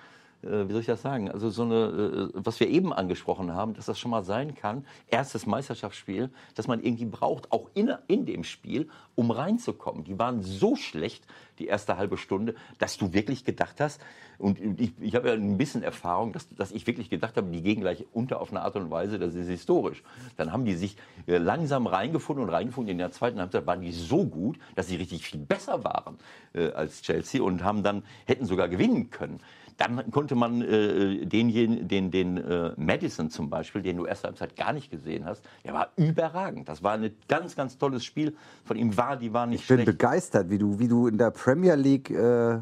wie soll ich das sagen? Also so eine, äh, was wir eben angesprochen haben, dass das schon mal sein kann, erstes Meisterschaftsspiel, dass man irgendwie braucht, auch in, in dem Spiel, um reinzukommen. Die waren so schlecht, die erste halbe Stunde, dass du wirklich gedacht hast, und ich, ich habe ja ein bisschen Erfahrung, dass, dass ich wirklich gedacht habe, die gehen gleich unter auf eine Art und Weise, das ist historisch. Dann haben die sich äh, langsam reingefunden und reingefunden. In der zweiten Halbzeit waren die so gut, dass sie richtig viel besser waren äh, als Chelsea und haben dann, hätten sogar gewinnen können. Dann konnte man äh, denjenigen, den, den äh, Madison zum Beispiel, den du erste Halbzeit gar nicht gesehen hast, der war überragend. Das war ein ganz, ganz tolles Spiel. Von ihm war, die war nicht Ich bin schlecht. begeistert, wie du, wie du in der Premier League äh,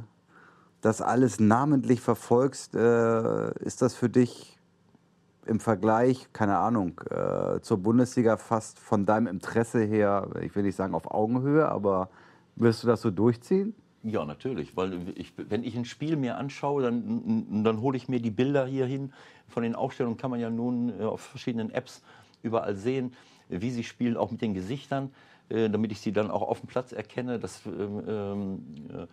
das alles namentlich verfolgst. Äh, ist das für dich im Vergleich, keine Ahnung, äh, zur Bundesliga fast von deinem Interesse her, ich will nicht sagen auf Augenhöhe, aber wirst du das so durchziehen? Ja, natürlich, weil ich, wenn ich ein Spiel mir anschaue, dann, dann hole ich mir die Bilder hier hin. Von den Aufstellungen kann man ja nun äh, auf verschiedenen Apps überall sehen, wie sie spielen, auch mit den Gesichtern, äh, damit ich sie dann auch auf dem Platz erkenne, das, ähm, ähm, äh,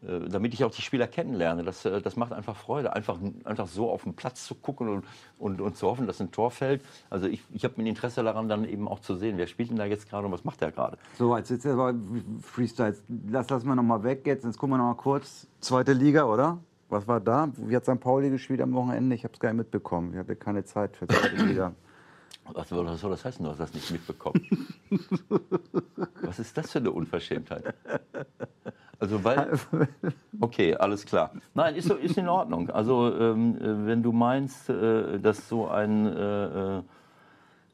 damit ich auch die Spieler kennenlerne. Das, äh, das macht einfach Freude, einfach, einfach so auf den Platz zu gucken und, und, und zu hoffen, dass ein Tor fällt. Also ich, ich habe ein Interesse daran, dann eben auch zu sehen, wer spielt denn da jetzt gerade und was macht der gerade. So, jetzt ist aber Freestyle. Das lassen wir noch mal weg jetzt. Jetzt gucken wir noch mal kurz. Zweite Liga, oder? Was war da? Wie hat St. Pauli gespielt am Wochenende? Ich habe es gar nicht mitbekommen. Ich hatte keine Zeit für zweite Liga. Was soll das heißen, du hast das nicht mitbekommen? was ist das für eine Unverschämtheit? Also weil, okay, alles klar. Nein, ist, ist in Ordnung. Also ähm, äh, wenn du meinst, äh, dass so ein äh, äh,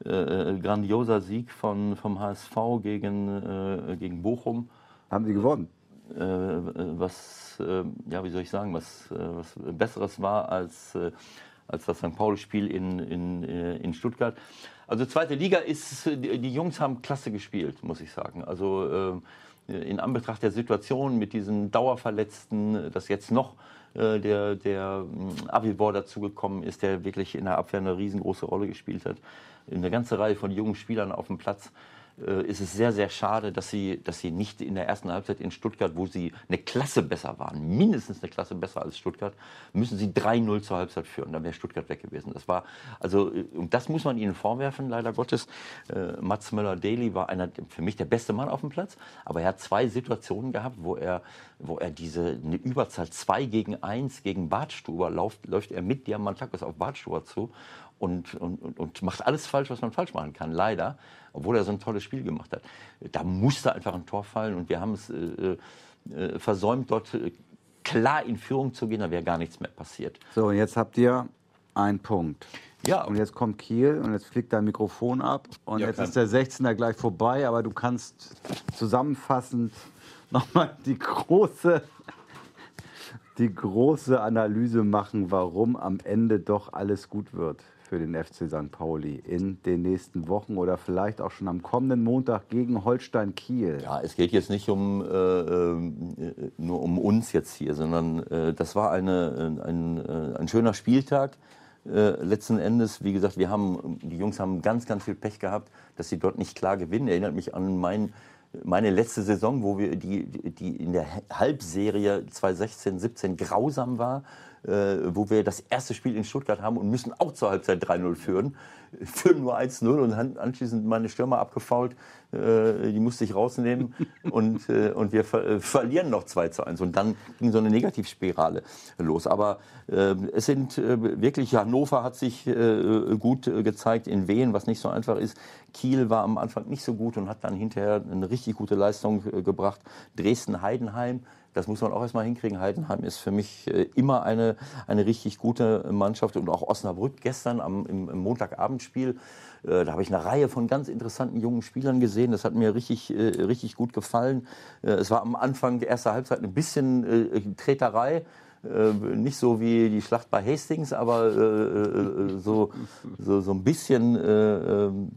äh, grandioser Sieg von, vom HSV gegen, äh, gegen Bochum Haben sie gewonnen? äh, was, äh, ja, wie soll ich sagen, was, äh, was Besseres war als, äh, als das St. Pauli-Spiel in, in, äh, in Stuttgart. Also zweite Liga ist, äh, die, Jungs haben klasse gespielt, muss ich sagen. Also äh, in Anbetracht der Situation mit diesen Dauerverletzten, dass jetzt noch äh, der, der ähm, Avibor dazugekommen ist, der wirklich in der Abwehr eine riesengroße Rolle gespielt hat. Eine ganze Reihe von jungen Spielern auf dem Platz äh, ist es sehr, sehr schade, dass sie, dass sie nicht in der ersten Halbzeit in Stuttgart, wo sie eine Klasse besser waren, mindestens eine Klasse besser als Stuttgart, müssen sie 3-0 zur Halbzeit führen. Dann wäre Stuttgart weg gewesen. Das war, also, äh, und das muss man ihnen vorwerfen, leider Gottes. Äh, Mats Möller-Daly war einer, für mich der beste Mann auf dem Platz, aber er hat zwei Situationen gehabt, wo er, wo er diese, eine Überzahl 2 gegen 1 gegen Bartstuber läuft, läuft er mit Diamantakos auf Bartstuber zu und, und, und macht alles falsch, was man falsch machen kann, leider, obwohl er so ein tolles Spiel gemacht hat. Da musste einfach ein Tor fallen und wir haben es äh, äh, versäumt, dort äh, klar in Führung zu gehen, da wäre gar nichts mehr passiert. So, und jetzt habt ihr einen Punkt. Ja. Und jetzt kommt Kiel und jetzt fliegt dein Mikrofon ab und ja, jetzt ist der 16er gleich vorbei, aber du kannst zusammenfassend nochmal die große die große Analyse machen, warum am Ende doch alles gut wird für den FC St. Pauli in den nächsten Wochen oder vielleicht auch schon am kommenden Montag gegen Holstein Kiel? Ja, es geht jetzt nicht um, äh, äh nur um uns jetzt hier, sondern äh, das war eine, äh, ein, äh, ein schöner Spieltag. Äh, letzten Endes, wie gesagt, wir haben, die Jungs haben ganz, ganz viel Pech gehabt, dass sie dort nicht klar gewinnen. Erinnert mich an mein, meine letzte Saison, wo wir die, die in der Halbserie 2016, 17 grausam war wo wir das erste Spiel in Stuttgart haben und müssen auch zur Halbzeit 3-0 führen. Führen nur 1-0 und anschließend meine Stürmer abgefault. Äh, die musste ich rausnehmen und, äh, und wir ver äh, verlieren noch 2 1. Und dann ging so eine Negativspirale los. Aber äh, es sind äh, wirklich, Hannover hat sich gut gezeigt in Wehen, was nicht so einfach ist. Kiel war am Anfang nicht so gut und hat dann hinterher eine richtig gute Leistung gebracht. Dresden-Heidenheim das muss man auch erstmal hinkriegen. Heidenheim ist für mich äh, immer eine, eine richtig gute Mannschaft und auch Osnabrück gestern am, im, im Montagabendspiel. Äh, da habe ich eine Reihe von ganz interessanten jungen Spielern gesehen. Das hat mir richtig, äh, richtig gut gefallen. es war am Anfang der ersten Halbzeit ein bisschen Treterei. nicht so wie die Schlacht bei Hastings, aber so, so, so ein bisschen ähm,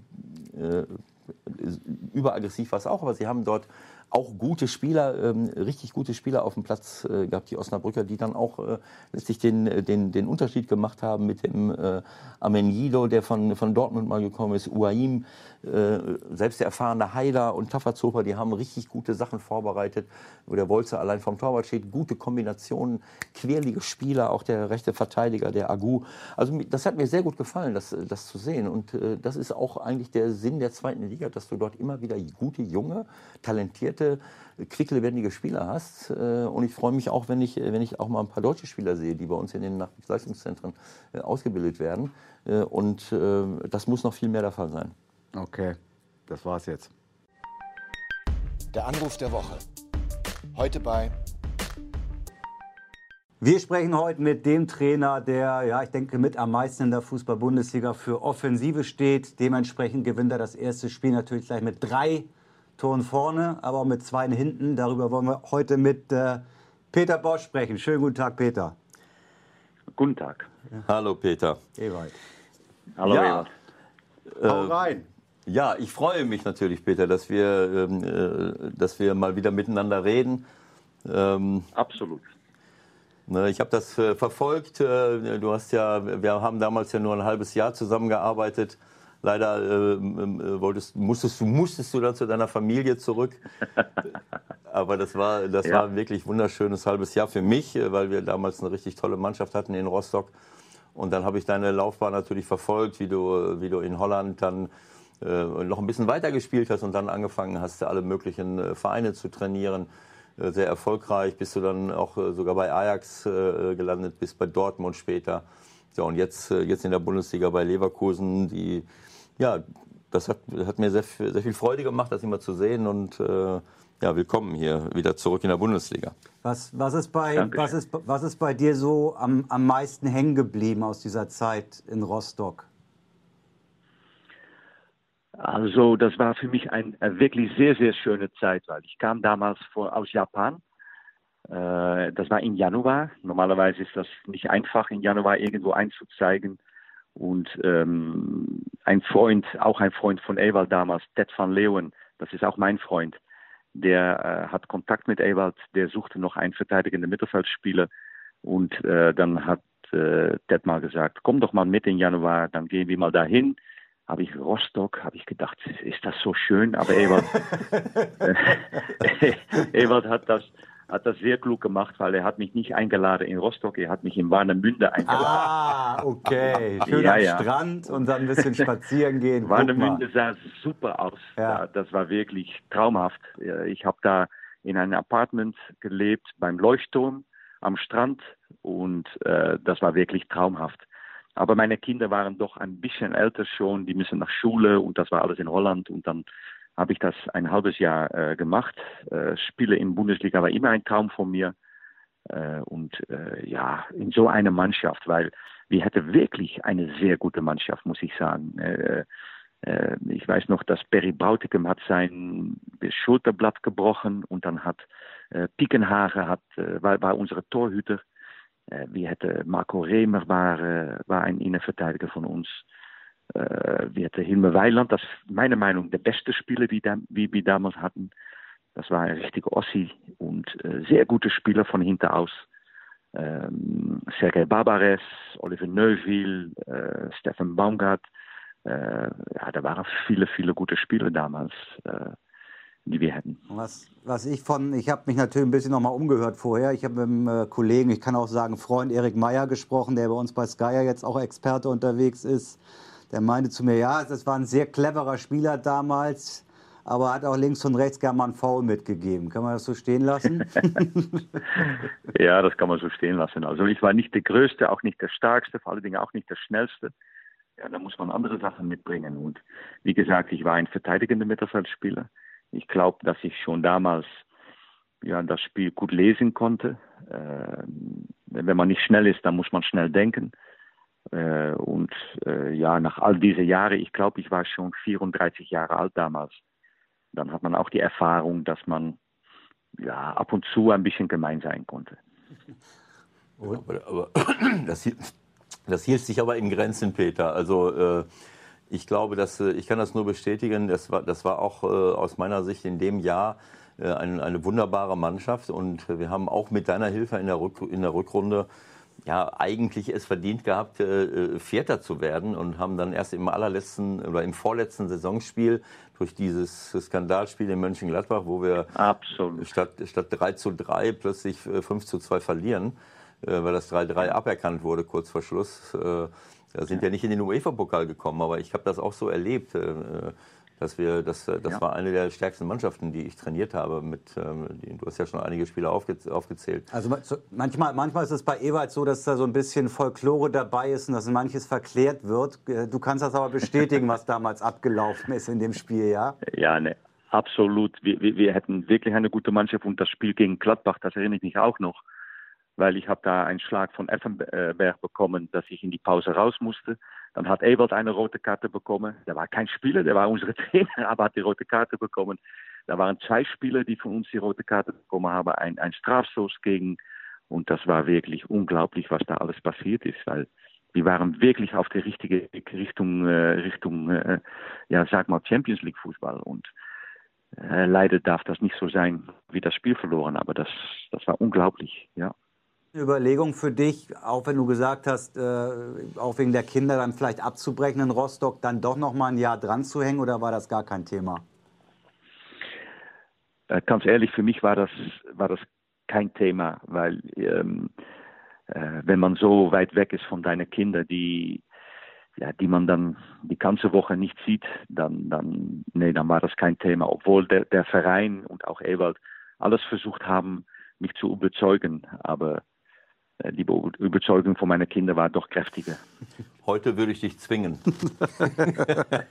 überaggressiv war es auch. Aber sie haben dort auch gute Spieler, ähm, richtig gute Spieler auf dem Platz äh, gehabt, die Osnabrücker, die dann auch äh, letztlich den, äh, den, den Unterschied gemacht haben mit dem äh, Amenido, der von, von Dortmund mal gekommen ist, Uaim, äh, selbst der erfahrene Heiler und Tafazoper, die haben richtig gute Sachen vorbereitet, wo der Wolze allein vom Torwart steht, gute Kombinationen, querlige Spieler, auch der rechte Verteidiger, der Agu. Also das hat mir sehr gut gefallen, das, das zu sehen und äh, das ist auch eigentlich der Sinn der zweiten Liga, dass du dort immer wieder gute, junge, talentierte nette, quicklebendige Spieler hast. Äh, und ich freue mich auch, wenn ich, wenn ich auch mal ein paar deutsche Spieler sehe, die bei uns in den Nachwuchsleistungszentren äh, ausgebildet werden. Äh, und das muss noch viel mehr der Fall sein. Okay, das war's jetzt. Der Anruf der Woche. Heute bei wir sprechen heute mit dem Trainer, der, ja, ich denke, mit am meisten in der Fußball-Bundesliga für Offensive steht. Dementsprechend gewinnt er das erste Spiel natürlich gleich mit drei Toren vorne, aber auch mit zwei hinten. Darüber wollen wir heute mit äh, Peter Bosch sprechen. Schönen guten Tag, Peter. Guten Tag. Ja. Hallo, Peter. Ewald. Hallo, ja. Ewald. Äh, Hau rein. Ja, ich freue mich natürlich, Peter, dass wir, ähm, äh, dass wir mal wieder miteinander reden. Ähm, Absolut. Ne, ich habe das äh, verfolgt. Äh, du hast ja, wir haben damals ja nur ein halbes Jahr zusammengearbeitet. Leider äh, äh, wolltest, musstest, du, musstest du dann zu deiner Familie zurück. Aber das war, das ja. war ein wirklich wunderschönes halbes Jahr für mich, äh, weil wir damals eine richtig tolle Mannschaft hatten in Rostock. Und dann habe ich deine Laufbahn natürlich verfolgt, wie du, wie du in Holland dann äh, noch ein bisschen weiter gespielt hast und dann angefangen hast, alle möglichen äh, Vereine zu trainieren. Äh, sehr erfolgreich, bist du dann auch sogar bei Ajax gelandet, bist bei Dortmund später. Ja, und jetzt, jetzt in der Bundesliga bei Leverkusen, die ja, das hat, hat mir sehr, sehr, viel Freude gemacht, das immer zu sehen und äh, ja, willkommen hier wieder zurück in der Bundesliga. Was, was, ist, bei, was, ist, was ist bei dir so am, am meisten hängen geblieben aus dieser Zeit in Rostock? Also das war für mich eine wirklich sehr, sehr schöne Zeit, weil ich kam damals vor, aus Japan. Äh, das war im Januar. Normalerweise ist das nicht einfach, im Januar irgendwo einzuzeigen. Und ähm, ein Freund, auch ein Freund von Ewald damals, Ted van Leeuwen, das ist auch mein Freund, der äh, hat Kontakt mit Ewald, der suchte noch einen verteidigenden Mittelfeldspieler. Und äh, dann hat äh, Ted mal gesagt, komm doch mal mit im Januar, dann gehen wir mal dahin. Habe ich Rostock, habe ich gedacht, ist das so schön? Aber Ewald, Ewald hat das hat das sehr klug gemacht, weil er hat mich nicht eingeladen in Rostock, er hat mich in Warnemünde eingeladen. Ah, okay. Schön ja, am ja. Strand und dann ein bisschen spazieren gehen. Warnemünde sah super aus. Ja. Das war wirklich traumhaft. Ich habe da in einem Apartment gelebt beim Leuchtturm am Strand und äh, das war wirklich traumhaft. Aber meine Kinder waren doch ein bisschen älter schon, die müssen nach Schule und das war alles in Holland und dann habe ich das ein halbes Jahr äh, gemacht. Äh, Spiele in Bundesliga war immer ein Traum von mir. Äh, und äh, ja, in so einer Mannschaft, weil wir hätten wirklich eine sehr gute Mannschaft, muss ich sagen. Äh, äh, ich weiß noch, dass Perry Brautigem hat sein Schulterblatt gebrochen und dann hat äh, Piekenhagen hat, war, war unsere Torhüter. Wir hätten Marco Remer war, war ein Innenverteidiger von uns. Äh, wir hatten Hilme Weiland, das ist meiner Meinung der beste Spieler, die, da, wie wir damals hatten. Das war ein richtiger Ossi und sehr gute Spieler von hinter aus. Ähm, Sergei Barbares, Oliver Neuville, äh, Stefan Baumgart. Äh, ja, da waren viele, viele gute Spieler damals, äh, die wir hätten. Was, was ich von, ich habe mich natürlich ein bisschen nochmal umgehört vorher. Ich habe mit einem Kollegen, ich kann auch sagen Freund Erik Meyer gesprochen, der bei uns bei Sky jetzt auch Experte unterwegs ist. Der meinte zu mir, ja, das war ein sehr cleverer Spieler damals, aber hat auch links und rechts gerne mal einen Foul mitgegeben. Kann man das so stehen lassen? ja, das kann man so stehen lassen. Also ich war nicht der Größte, auch nicht der Stärkste, vor allen Dingen auch nicht der Schnellste. Ja, da muss man andere Sachen mitbringen. Und wie gesagt, ich war ein verteidigender Mittelfeldspieler. Ich glaube, dass ich schon damals ja, das Spiel gut lesen konnte. Äh, wenn man nicht schnell ist, dann muss man schnell denken. Äh, und äh, ja, nach all diesen Jahren, ich glaube, ich war schon 34 Jahre alt damals, dann hat man auch die Erfahrung, dass man ja ab und zu ein bisschen gemein sein konnte. Aber, aber das, das, hielt sich aber in Grenzen, Peter. Also äh, ich glaube, dass äh, ich kann das nur bestätigen. Das war, das war auch äh, aus meiner Sicht in dem Jahr äh, eine, eine, wunderbare Mannschaft und wir haben auch mit deiner Hilfe in der, Rück, in der Rückrunde ja, eigentlich es verdient gehabt, äh, äh, Vierter zu werden und haben dann erst im allerletzten oder im vorletzten Saisonspiel durch dieses Skandalspiel in Mönchengladbach, wo wir Absolut. Statt, statt 3 zu 3 plötzlich 5 äh, zu 2 verlieren, äh, weil das 3-3 aberkannt wurde kurz vor Schluss. Äh, da sind ja. wir nicht in den UEFA-Pokal gekommen, aber ich habe das auch so erlebt. Äh, dass wir, das, das ja. war eine der stärksten Mannschaften, die ich trainiert habe. Mit, ähm, du hast ja schon einige Spiele aufge, aufgezählt. Also manchmal, manchmal ist es bei Ewald so, dass da so ein bisschen Folklore dabei ist und dass manches verklärt wird. Äh, du kannst das aber bestätigen, was damals abgelaufen ist in dem Spiel, ja? Ja, ne, absolut. Wir, wir, wir hätten wirklich eine gute Mannschaft und das Spiel gegen Gladbach, das erinnere ich mich auch noch weil ich habe da einen Schlag von Effenberg bekommen, dass ich in die Pause raus musste. Dann hat Ewald eine rote Karte bekommen. Der war kein Spieler, der war unsere Trainer, aber hat die rote Karte bekommen. Da waren zwei Spieler, die von uns die rote Karte bekommen haben, ein, ein Strafstoß gegen. Und das war wirklich unglaublich, was da alles passiert ist, weil wir waren wirklich auf der richtigen Richtung, äh, Richtung, äh, ja, sag mal Champions League Fußball. Und äh, leider darf das nicht so sein, wie das Spiel verloren, aber das, das war unglaublich, ja. Überlegung für dich, auch wenn du gesagt hast, äh, auch wegen der Kinder dann vielleicht abzubrechen in Rostock, dann doch noch mal ein Jahr dran zu hängen oder war das gar kein Thema? Äh, ganz ehrlich, für mich war das, war das kein Thema, weil ähm, äh, wenn man so weit weg ist von deinen Kindern, die, ja, die man dann die ganze Woche nicht sieht, dann, dann, nee, dann war das kein Thema. Obwohl der, der Verein und auch Ewald alles versucht haben, mich zu überzeugen. Aber die Überzeugung von meinen Kindern war doch kräftiger. Heute würde ich dich zwingen.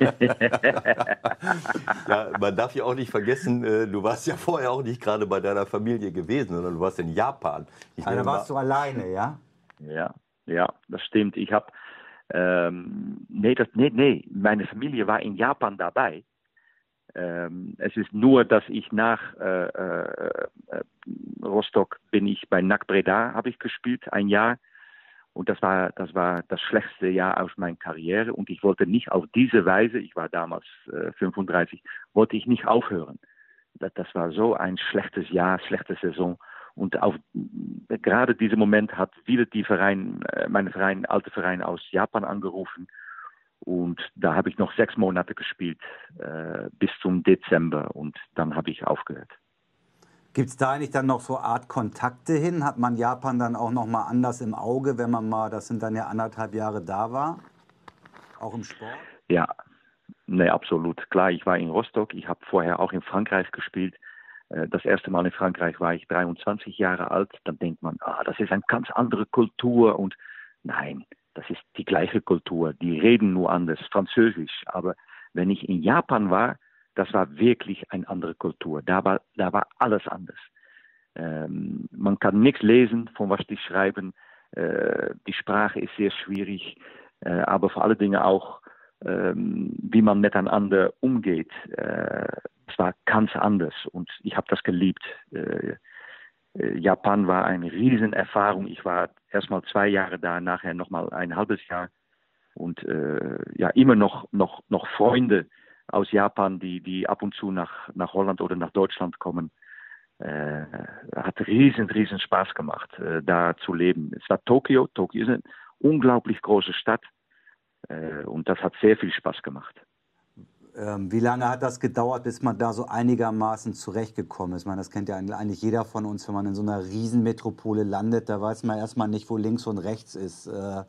ja, man darf ja auch nicht vergessen, äh, du warst ja vorher auch nicht gerade bei deiner Familie gewesen, sondern du warst in Japan. Ich also warst du alleine, ja? Ja, ja, das stimmt. Ich habe ähm, nee, das, nee, nee, meine Familie war in Japan dabei. Ähm, es ist nur, dass ich nach äh, äh, äh Rostock bin ich bei NAC Breda habe ich gespielt ein Jahr und das war das war das schlechteste Jahr aus meiner Karriere und ich wollte nicht auf diese Weise, ich war damals äh, 35, wollte ich nicht aufhören. Das, das war so ein schlechtes Jahr, schlechte Saison Und auf, gerade diesen Moment hat wieder die Verein, äh, mein Verein, alte Verein aus Japan angerufen. Und da habe ich noch sechs Monate gespielt, äh, bis zum Dezember. Und dann habe ich aufgehört. Gibt es da eigentlich dann noch so Art Kontakte hin? Hat man Japan dann auch noch mal anders im Auge, wenn man mal, das sind dann ja anderthalb Jahre da war? Auch im Sport? Ja, ne, absolut. Klar, ich war in Rostock. Ich habe vorher auch in Frankreich gespielt. Äh, das erste Mal in Frankreich war ich 23 Jahre alt. Dann denkt man, ah, das ist eine ganz andere Kultur. Und nein, das ist die gleiche Kultur. Die reden nur anders, Französisch. Aber wenn ich in Japan war, das war wirklich eine andere Kultur. Da war, da war alles anders. Ähm, man kann nichts lesen, von was die schreiben. Äh, die Sprache ist sehr schwierig, äh, aber vor allen Dingen auch, ähm, wie man miteinander umgeht. Äh, es war ganz anders und ich habe das geliebt. Äh, Japan war eine Riesenerfahrung. Ich war erst mal zwei Jahre da, nachher noch mal ein halbes Jahr und äh, ja immer noch noch noch Freunde aus Japan, die, die ab und zu nach, nach Holland oder nach Deutschland kommen. Äh, hat riesen, riesen Spaß gemacht, äh, da zu leben. Es war Tokio. Tokio ist eine unglaublich große Stadt äh, und das hat sehr viel Spaß gemacht. Ähm, wie lange hat das gedauert, bis man da so einigermaßen zurechtgekommen ist? Ich meine, das kennt ja eigentlich jeder von uns, wenn man in so einer Riesenmetropole landet, da weiß man erstmal nicht, wo links und rechts ist. Äh,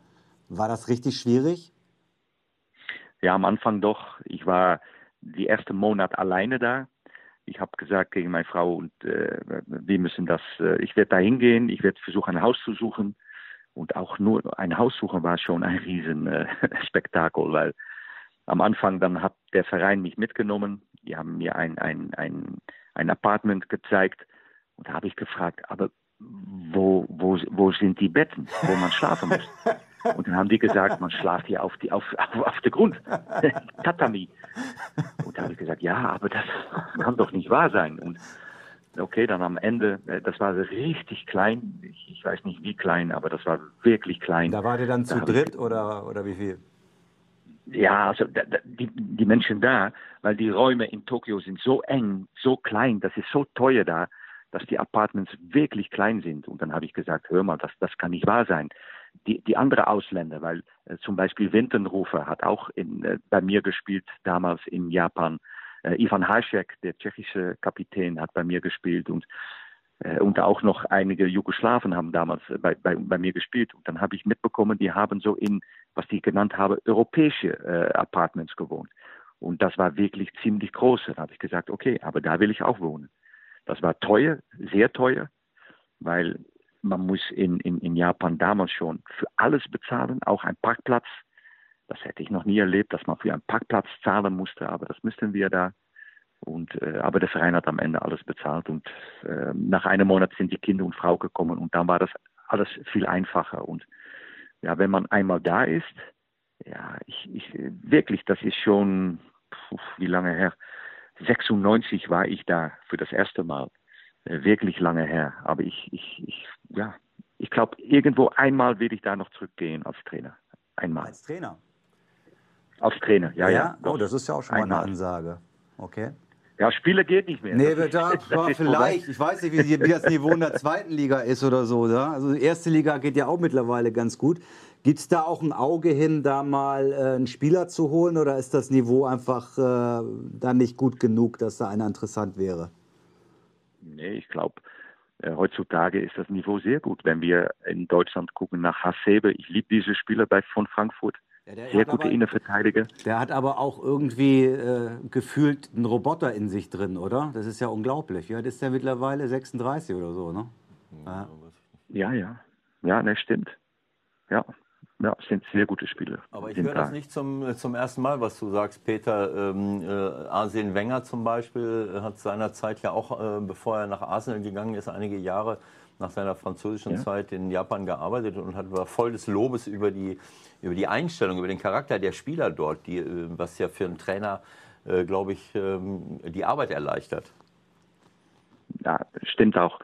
war das richtig schwierig? Ja, am Anfang doch. Ich war die ersten Monat alleine da. Ich habe gesagt gegen meine Frau und äh, wir müssen das, äh, ich werde da hingehen, ich werde versuchen, ein Haus zu suchen. Und auch nur ein Haus suchen war schon ein Riesenspektakel, äh, weil am Anfang dann hat der Verein mich mitgenommen. Die haben mir ein, ein, ein, ein Apartment gezeigt. Und da habe ich gefragt, aber wo, wo, wo sind die Betten, wo man schlafen muss? Und dann haben die gesagt, man schlaft hier auf, die, auf, auf, auf der Grund, Tatami. Und da habe ich gesagt, ja, aber das kann doch nicht wahr sein. Und okay, dann am Ende, äh, das war richtig klein, ich, ich weiß nicht wie klein, aber das war wirklich klein. Da war der dann zu da dritt oder, oder wie viel? Ja, also die, die Menschen da, weil die Räume in Tokio sind so eng, so klein, das ist so teuer da, dass die Apartments wirklich klein sind. Und dann habe ich gesagt, hör mal, das, das kann nicht wahr sein die, die andere Ausländer, weil äh, zum Beispiel Wintenrufer hat auch in, äh, bei mir gespielt, damals in Japan. Äh, Ivan Hašek, der tschechische Kapitän, hat bei mir gespielt und und auch noch einige Jugoslawen haben damals äh, bei, bei, bei mir gespielt. Und dann habe ich mitbekommen, die haben so in, was ich genannt habe, europäische äh, Apartments gewohnt. Und das war wirklich ziemlich groß. Da habe ich gesagt, okay, aber da will ich auch wohnen. Das war teuer, sehr teuer, weil man muss in, in, in Japan damals schon für alles bezahlen, auch ein Parkplatz. Das hätte ich noch nie erlebt, dass man für einen Parkplatz zahlen musste, aber das müssten wir da. Und, äh, aber der Verein hat am Ende alles bezahlt und äh, nach einem Monat sind die Kinder und Frau gekommen und dann war das alles viel einfacher. Und ja, wenn man einmal da ist, ja, ich, ich wirklich, das ist schon, pf, wie lange her? 96 war ich da für das erste Mal. Äh, wirklich lange her. Aber ich, ich, ich ja, ich glaube, irgendwo einmal will ich da noch zurückgehen als Trainer. Einmal. Als Trainer? Als Trainer, ja, ja. ja oh, das ist ja auch schon einmal. mal eine Ansage. Okay. Ja, Spieler geht nicht mehr. Nee, da, da vielleicht. Ich weiß nicht, wie, wie, das Niveau in der zweiten Liga ist oder so. Da. Also die erste Liga geht ja auch mittlerweile ganz gut. Gibt es da auch ein Auge hin, da mal äh, einen Spieler zu holen oder ist das Niveau einfach äh, dann nicht gut genug, dass da einer interessant wäre? Nee, ich glaube, äh, heutzutage ist das Niveau sehr gut. Wenn wir in Deutschland gucken nach Hasebe, ich liebe diese Spieler bei, von Frankfurt. Ja, sehr gute aber, Innenverteidiger. Der hat aber auch irgendwie äh, gefühlt einen Roboter in sich drin, oder? Das ist ja unglaublich. Ja, das ist ja mittlerweile 36 oder so, ne? Ja, ja. Ja, ja ne, stimmt. Ja ja, sind sehr gute Spiele. Aber ich höre das nicht zum, zum ersten Mal, was du sagst, Peter. Ähm, äh, Arsene Wenger zum Beispiel äh, hat seinerzeit ja auch, äh, bevor er nach Arsenal gegangen ist, einige Jahre nach seiner französischen ja. Zeit in Japan gearbeitet und hat war voll des Lobes über die, über die Einstellung, über den Charakter der Spieler dort, die, äh, was ja für einen Trainer, äh, glaube ich, ähm, die Arbeit erleichtert. Ja, stimmt auch.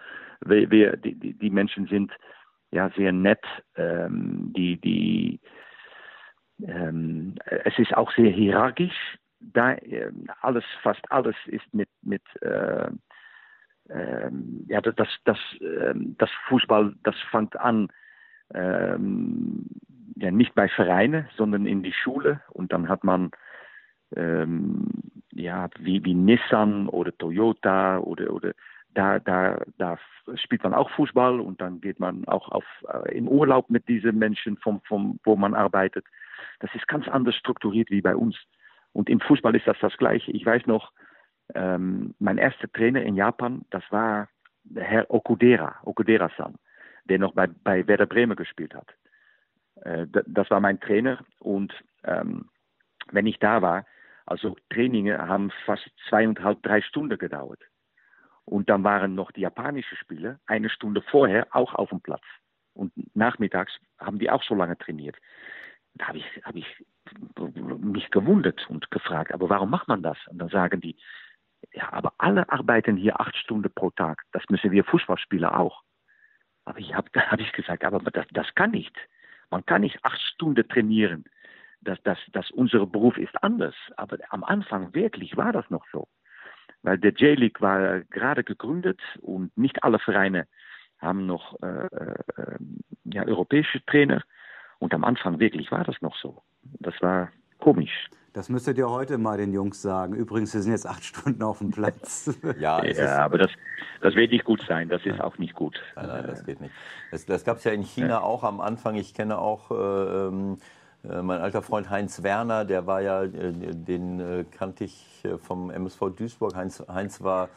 Wir, wir die, die Menschen sind ja sehr nett. Ähm, die, die, ähm, es ist auch sehr hierarchisch. Da, äh, alles, fast alles ist mit, mit äh, ähm, ja, das, das, das, ähm, das Fußball, das fängt an, ähm, ja, nicht bei Vereinen, sondern in die Schule und dann hat man ähm, ja, wie, wie Nissan oder Toyota oder, oder da, da, da spielt man auch Fußball und dann geht man auch auf, äh, in Urlaub mit diesen Menschen, vom, vom, wo man arbeitet. Das ist ganz anders strukturiert wie bei uns. Und im Fußball ist das das Gleiche. Ich weiß noch, ähm, mein erster Trainer in Japan, das war Herr Okudera, Okudera-san, der noch bei, bei Werder Bremen gespielt hat. Äh, das war mein Trainer und ähm, wenn ich da war, also Trainings haben fast zweieinhalb, drei Stunden gedauert. Und dann waren noch die japanischen Spieler eine Stunde vorher auch auf dem Platz. Und nachmittags haben die auch so lange trainiert. Da habe ich, hab ich mich gewundert und gefragt, aber warum macht man das? Und dann sagen die, ja, aber alle arbeiten hier acht Stunden pro Tag. Das müssen wir Fußballspieler auch. Aber ich habe hab ich gesagt, aber das, das kann nicht. Man kann nicht acht Stunden trainieren dass, dass, dass unser Beruf ist anders. Aber am Anfang wirklich war das noch so. Weil der J-League war gerade gegründet und nicht alle Vereine haben noch äh, äh, ja, europäische Trainer. Und am Anfang wirklich war das noch so. Das war komisch. Das müsstet ihr heute mal den Jungs sagen. Übrigens, wir sind jetzt acht Stunden auf dem Platz. ja, ja aber das, das wird nicht gut sein. Das ist auch nicht gut. Nein, nein, das geht nicht. Das, das gab es ja in China ja. auch am Anfang. Ich kenne auch äh, ähm, äh, mein alter Freund Heinz Werner, der war ja, äh, den äh, kannte ich vom MSV Duisburg. Heinz, Heinz war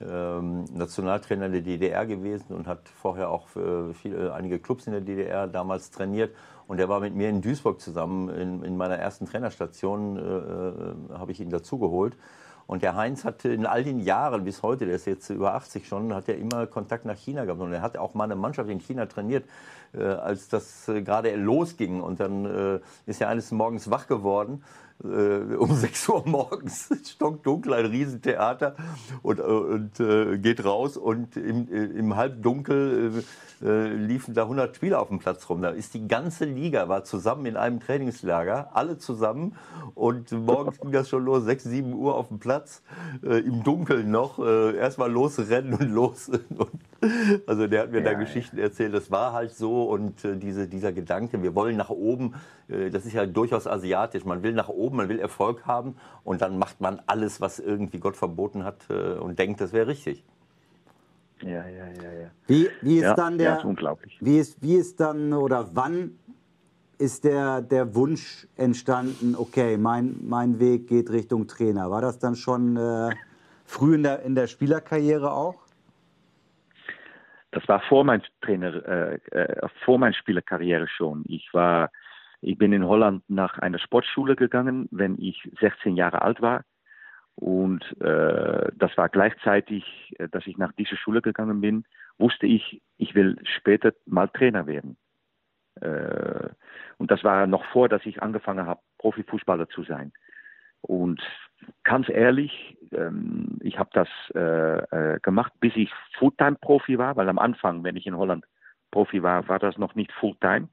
ähm, Nationaltrainer der DDR gewesen und hat vorher auch viele, einige Clubs in der DDR damals trainiert. Und er war mit mir in Duisburg zusammen. In, in meiner ersten Trainerstation äh, habe ich ihn dazugeholt. Und der Heinz hat in all den Jahren bis heute, der ist jetzt über 80 schon, hat ja immer Kontakt nach China gehabt. Und er hat auch mal eine Mannschaft in China trainiert, äh, als das äh, gerade losging. Und dann äh, ist er eines Morgens wach geworden äh, um 6 Uhr morgens, stockdunkel, ein Riesentheater und, und äh, geht raus und im, im Halbdunkel äh, liefen da 100 Spieler auf dem Platz rum. Da ist die ganze Liga, war zusammen in einem Trainingslager, alle zusammen. Und morgens ging das schon los, 6, 7 Uhr auf dem Platz, äh, im Dunkeln noch. Äh, Erstmal losrennen und los. Und, also der hat mir ja, da Geschichten erzählt, das war halt so. Und äh, diese, dieser Gedanke, wir wollen nach oben, äh, das ist ja durchaus asiatisch. Man will nach oben, man will Erfolg haben und dann macht man alles, was irgendwie Gott verboten hat äh, und denkt, das wäre richtig. Ja, ja, ja, ja. Wie, wie ist ja, dann der. Ja, ist unglaublich. Wie ist, wie ist dann oder wann ist der, der Wunsch entstanden, okay, mein, mein Weg geht Richtung Trainer? War das dann schon äh, früh in der, in der Spielerkarriere auch? Das war vor meiner Trainer, äh, äh, vor meiner Spielerkarriere schon. Ich war, ich bin in Holland nach einer Sportschule gegangen, wenn ich 16 Jahre alt war. Und äh, das war gleichzeitig, äh, dass ich nach dieser Schule gegangen bin, wusste ich, ich will später mal Trainer werden. Äh, und das war noch vor, dass ich angefangen habe, Profifußballer zu sein. Und ganz ehrlich, ähm, ich habe das äh, äh, gemacht, bis ich Fulltime-Profi war, weil am Anfang, wenn ich in Holland Profi war, war das noch nicht Fulltime.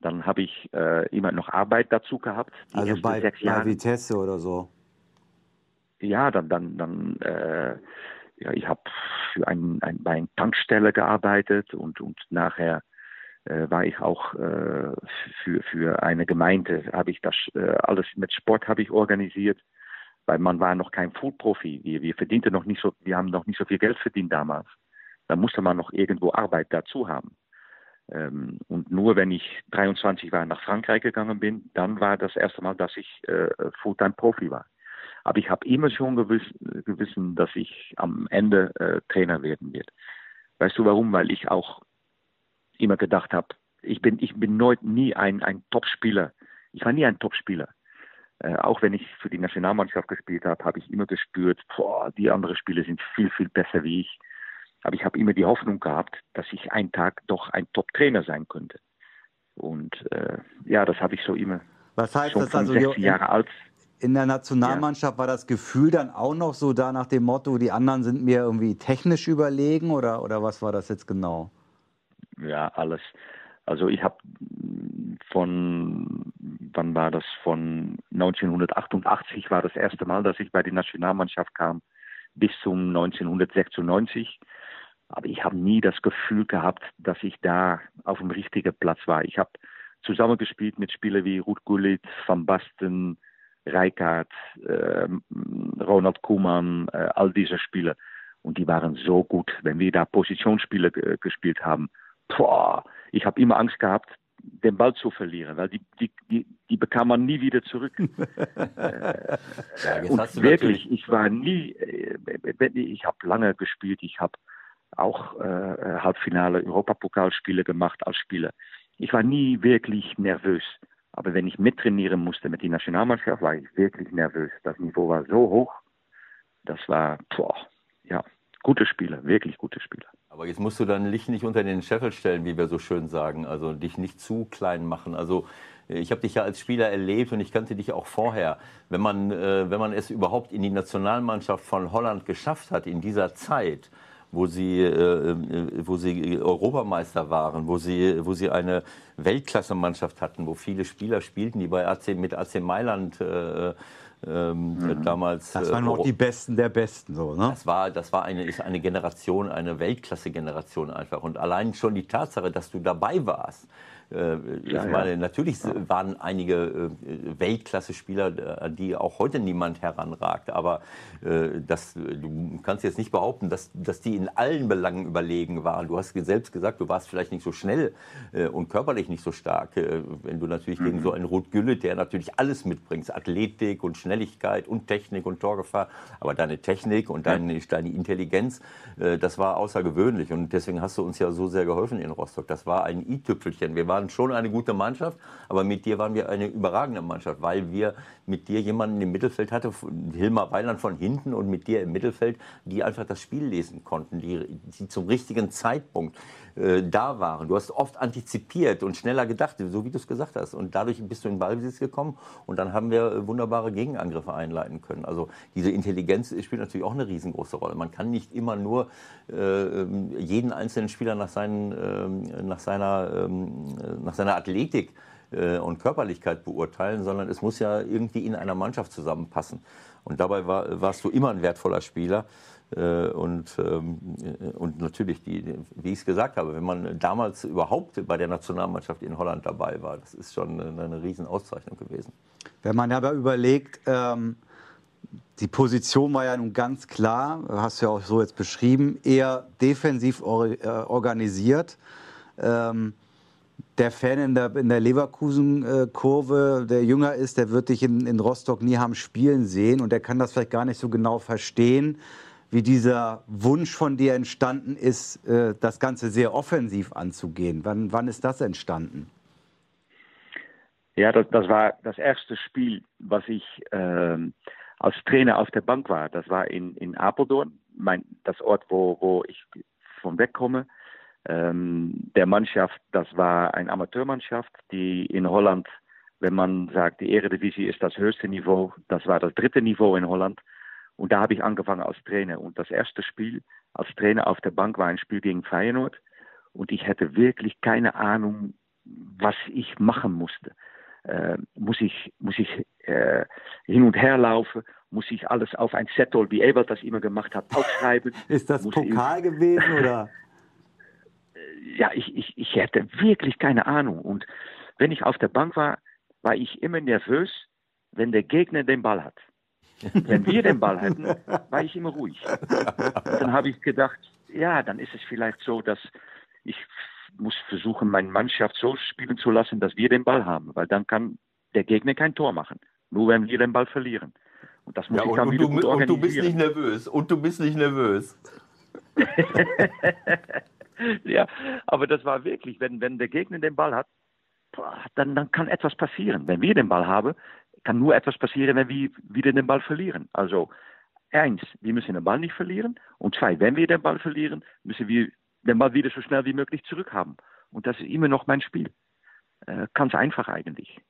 Dann habe ich äh, immer noch Arbeit dazu gehabt. also bei, bei Vitesse oder so? ja, dann, dann, dann äh, ja, ich habe für ein, ein, bei einer Tankstelle gearbeitet und, und nachher äh, war ich auch äh, für, für eine Gemeinde, habe ich das äh, alles mit Sport habe ich organisiert, weil man war noch kein Food-Profi. Wir, wir verdienten noch nicht so, wir haben noch nicht so viel Geld verdient damals. Da musste man noch irgendwo Arbeit dazu haben. Ähm, und nur wenn ich 23 war nach Frankreich gegangen bin, dann war das erste Mal, dass ich äh, Fulltime-Profi war. Aber ich habe immer schon gewiss, gewissen, dass ich am Ende äh, Trainer werden werde. Weißt du warum? Weil ich auch immer gedacht habe, ich bin, ich bin neu, nie ein, ein Top-Spieler. Ich war nie ein Top-Spieler. Äh, auch wenn ich für die Nationalmannschaft gespielt habe, habe ich immer gespürt, boah, die anderen Spieler sind viel, viel besser wie ich. Aber ich habe immer die Hoffnung gehabt, dass ich einen Tag doch ein Top-Trainer sein könnte. Und äh, ja, das habe ich so immer. Was heißt schon das also? 16 Jahre alt in der Nationalmannschaft ja. war das Gefühl dann auch noch so da nach dem Motto, die anderen sind mir irgendwie technisch überlegen oder, oder was war das jetzt genau? Ja, alles. Also ich habe von, wann war das? Von 1988 war das erste Mal, dass ich bei der Nationalmannschaft kam. bis zum 1996. Aber ich habe nie das Gefühl gehabt, dass ich da auf dem richtigen Platz war. Ich habe zusammengespielt mit Spielern wie Ruud Gullit, Van Basten, Rijkaard, äh, Ronald Koeman, äh, all diese Spieler. Und die waren so gut, wenn wir da Positionsspiele gespielt haben. Boah, ich habe immer Angst gehabt, den Ball zu verlieren, weil die, die, die, die bekam man nie wieder zurück. äh, ja, und wirklich, ich war nie, äh, ich habe lange gespielt, ich habe auch äh, Halbfinale Europapokalspiele gemacht als Spieler. Ich war nie wirklich nervös. Aber wenn ich mittrainieren musste mit der Nationalmannschaft, war ich wirklich nervös. Das Niveau war so hoch. Das war, boah, ja, gute Spieler, wirklich gute Spieler. Aber jetzt musst du dein Licht nicht unter den Scheffel stellen, wie wir so schön sagen. Also dich nicht zu klein machen. Also ich habe dich ja als Spieler erlebt und ich kannte dich auch vorher. Wenn man, äh, wenn man es überhaupt in die Nationalmannschaft von Holland geschafft hat in dieser Zeit, wo sie, äh, äh, wo sie Europameister waren, wo sie, wo sie eine Weltklasse-Mannschaft hatten, wo viele Spieler spielten, die bei AC, mit AC Mailand äh, ähm, mhm. damals. Das waren auch die Besten der Besten, so, ne? Das war, das war eine, ist eine Generation, eine Weltklasse-Generation einfach. Und allein schon die Tatsache, dass du dabei warst, äh, ich ja, meine, ja. natürlich waren einige äh, Weltklasse-Spieler, an die auch heute niemand heranragt. Aber äh, das, du kannst jetzt nicht behaupten, dass, dass die in allen Belangen überlegen waren. Du hast selbst gesagt, du warst vielleicht nicht so schnell und körperlich nicht so stark. Wenn du natürlich mhm. gegen so einen Ruth Gülle, der natürlich alles mitbringt, Athletik und Schnelligkeit und Technik und Torgefahr, aber deine Technik und deine, deine Intelligenz, das war außergewöhnlich. Und deswegen hast du uns ja so sehr geholfen in Rostock. Das war ein i-Tüpfelchen. Wir waren waren schon eine gute Mannschaft, aber mit dir waren wir eine überragende Mannschaft, weil wir mit dir jemanden im Mittelfeld hatte, Hilmar Weiland von hinten und mit dir im Mittelfeld, die einfach das Spiel lesen konnten, die, die zum richtigen Zeitpunkt äh, da waren. Du hast oft antizipiert und schneller gedacht, so wie du es gesagt hast. Und dadurch bist du in Ballbesitz gekommen und dann haben wir äh, wunderbare Gegenangriffe einleiten können. Also diese Intelligenz spielt natürlich auch eine riesengroße Rolle. Man kann nicht immer nur äh, jeden einzelnen Spieler nach, seinen, äh, nach, seiner, ähm, nach seiner Athletik äh, und Körperlichkeit beurteilen, sondern es muss ja irgendwie in einer Mannschaft zusammenpassen. Und dabei war, warst du immer ein wertvoller Spieler. Äh, und, ähm, und natürlich, die, wie ich es gesagt habe, wenn man damals überhaupt bei der Nationalmannschaft in Holland dabei war, das ist schon eine, eine Riesenauszeichnung gewesen. Wenn man aber überlegt, ähm, die Position war ja nun ganz klar, hast du ja auch so jetzt beschrieben, eher defensiv or äh, organisiert. Ähm, der Fan in der, in der Leverkusen-Kurve, der jünger ist, der wird dich in, in Rostock nie haben spielen sehen und der kann das vielleicht gar nicht so genau verstehen, wie dieser Wunsch von dir entstanden ist, äh, das Ganze sehr offensiv anzugehen. Wann, wann ist das entstanden? Ja, das, das war das erste Spiel, was ich äh, als Trainer auf der Bank war. Das war in, in Apeldoorn, mein, das Ort, wo, wo ich von wegkomme. Ähm, der Mannschaft, das war eine Amateurmannschaft, die in Holland, wenn man sagt, die Eredivisie ist das höchste Niveau, das war das dritte Niveau in Holland. Und da habe ich angefangen als Trainer. Und das erste Spiel als Trainer auf der Bank war ein Spiel gegen Feyenoord. Und ich hatte wirklich keine Ahnung, was ich machen musste. Äh, muss ich, muss ich äh, hin und her laufen? Muss ich alles auf ein Zettel, wie Ebert das immer gemacht hat, aufschreiben? Ist das muss Pokal ich, gewesen oder? ja, ich, ich, ich hätte wirklich keine Ahnung. Und wenn ich auf der Bank war, war ich immer nervös, wenn der Gegner den Ball hat. Wenn wir den Ball hätten, war ich immer ruhig. Und dann habe ich gedacht, ja, dann ist es vielleicht so, dass ich muss versuchen, meine Mannschaft so spielen zu lassen, dass wir den Ball haben, weil dann kann der Gegner kein Tor machen. Nur wenn wir den Ball verlieren. Und das muss ja, ich dann und wieder du, gut organisieren. Und du bist nicht nervös. Und du bist nicht nervös. ja, aber das war wirklich, wenn, wenn der Gegner den Ball hat, dann, dann kann etwas passieren. Wenn wir den Ball haben, kann nur etwas passieren, wenn wir wieder den Ball verlieren. Also eins, wir müssen den Ball nicht verlieren. Und zwei, wenn wir den Ball verlieren, müssen wir den Ball wieder so schnell wie möglich zurückhaben. Und das ist immer noch mein Spiel. Äh, ganz einfach eigentlich.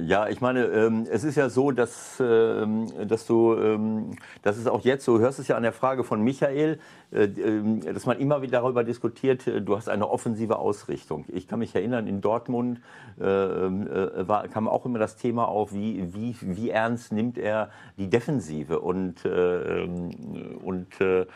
Ja, ich meine, ähm, es ist ja so, dass, ähm, dass du, ähm, das ist auch jetzt so, hörst es ja an der Frage von Michael, äh, ähm, dass man immer wieder darüber diskutiert, äh, du hast eine offensive Ausrichtung. Ich kann mich erinnern, in Dortmund äh, äh, war, kam auch immer das Thema auf, wie, wie, wie ernst nimmt er die Defensive und, äh, ähm, und ähm,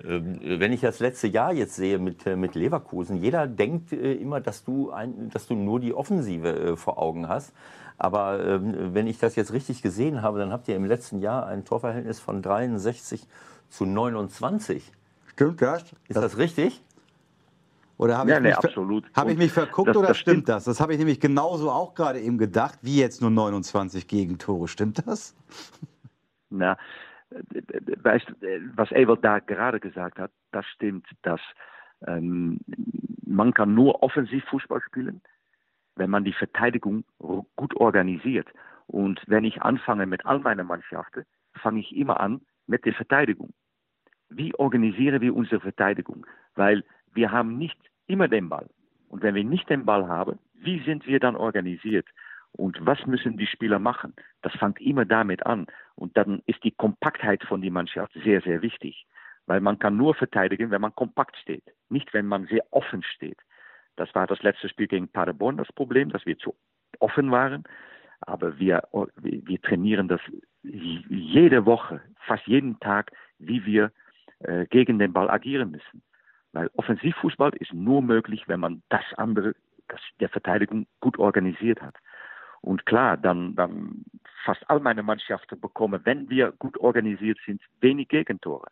wenn ich das letzte Jahr jetzt sehe mit, mit Leverkusen, jeder denkt immer, dass du, ein, dass du nur die Offensive vor Augen hast. Aber ähm, wenn ich das jetzt richtig gesehen habe, dann habt ihr im letzten Jahr ein Torverhältnis von 63 zu 29. Stimmt das? Ist das, das richtig? Oder habe ja, ich, nee, hab ich, mich verguckt das, oder das stimmt, stimmt das? Das habe ich nämlich genauso auch gerade eben gedacht, wie jetzt nur 29 Gegentore. Stimmt das? Na, weißt, was Ewald da gerade gesagt hat, das stimmt, dass ähm, man kann nur offensiv Fußball spielen, wenn man die Verteidigung gut organisiert. Und wenn ich anfange mit all meinen Mannschaften, fange ich immer an mit der Verteidigung. Wie organisieren wir unsere Verteidigung? Weil wir haben nicht immer den Ball. Und wenn wir nicht den Ball haben, wie sind wir dann organisiert? Und was müssen die Spieler machen? Das fängt immer damit an. Und dann ist die Kompaktheit von der Mannschaft sehr, sehr wichtig. Weil man kann nur verteidigen, wenn man kompakt steht. Nicht, wenn man sehr offen steht. Das war das letzte Spiel gegen Paderborn das Problem, dass wir zu offen waren. Aber wir, wir trainieren das jede Woche, fast jeden Tag, wie wir äh, gegen den Ball agieren müssen. Weil Offensivfußball ist nur möglich, wenn man das andere, das der Verteidigung gut organisiert hat. Und klar, dann, dann fast all meine Mannschaften bekommen, wenn wir gut organisiert sind, wenig Gegentore.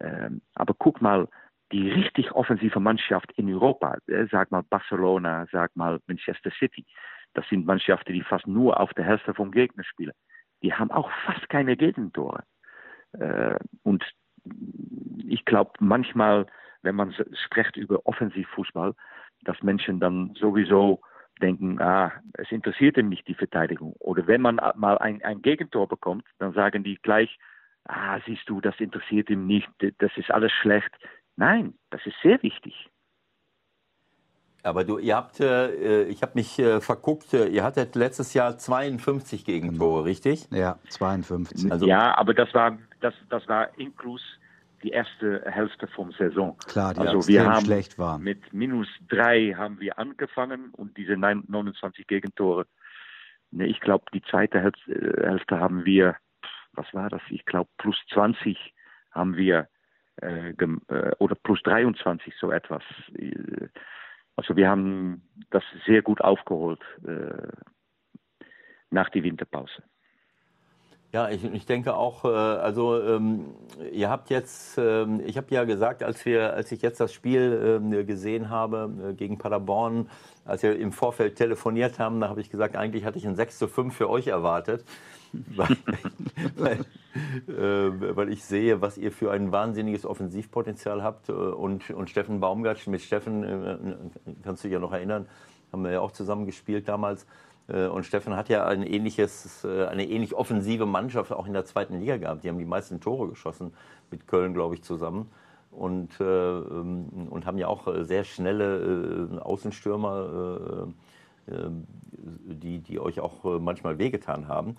Ähm, aber guck mal, die richtig offensive Mannschaft in Europa, äh, sag mal Barcelona, sag mal Manchester City, das sind Mannschaften, die fast nur auf der Hälfte vom Gegner spielen. Die haben auch fast keine Gegentore. Äh, und ich glaube manchmal, wenn man spricht über Offensivfußball, dass Menschen dann sowieso denken, ah, es interessiert ihn nicht die Verteidigung. Oder wenn man mal ein, ein Gegentor bekommt, dann sagen die gleich, ah, siehst du, das interessiert ihn nicht, das ist alles schlecht. Nein, das ist sehr wichtig. Aber du, ihr habt, äh, ich habe mich äh, verguckt, äh, ihr hattet letztes Jahr 52 Gegentore, richtig? Ja, 52. Also, ja, aber das war, das, das war inklus die erste Hälfte vom Saison. Klar, die also wir haben schlecht waren. Mit minus drei haben wir angefangen und diese 29 Gegentore. Ne, ich glaube, die zweite Hälfte haben wir, was war das? Ich glaube, plus 20 haben wir äh, äh, oder plus 23 so etwas. Also wir haben das sehr gut aufgeholt äh, nach der Winterpause. Ja, ich, ich denke auch, äh, also ähm, ihr habt jetzt, ähm, ich habe ja gesagt, als wir, als ich jetzt das Spiel ähm, gesehen habe äh, gegen Paderborn, als wir im Vorfeld telefoniert haben, da habe ich gesagt, eigentlich hatte ich ein 6 zu 5 für euch erwartet. Weil, weil, äh, weil, ich sehe, was ihr für ein wahnsinniges Offensivpotenzial habt. Äh, und, und Steffen Baumgart, mit Steffen, äh, kannst du dich ja noch erinnern, haben wir ja auch zusammen gespielt damals. Äh, und Steffen hat ja ein ähnliches, äh, eine ähnlich offensive Mannschaft auch in der zweiten Liga gehabt. Die haben die meisten Tore geschossen mit Köln, glaube ich, zusammen. Und, äh, ähm, und haben ja auch sehr schnelle Außenstürmer, die, die euch auch manchmal wehgetan haben.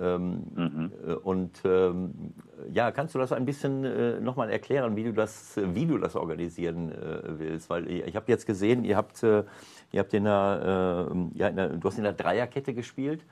Ähm, mhm. Und ähm, ja, kannst du das ein bisschen äh, nochmal erklären, wie du das, wie du das organisieren äh, willst? Weil ich, ich habe jetzt gesehen, ihr habt äh, Ihr habt in der, äh, ja, in der, du hast in der Dreierkette gespielt,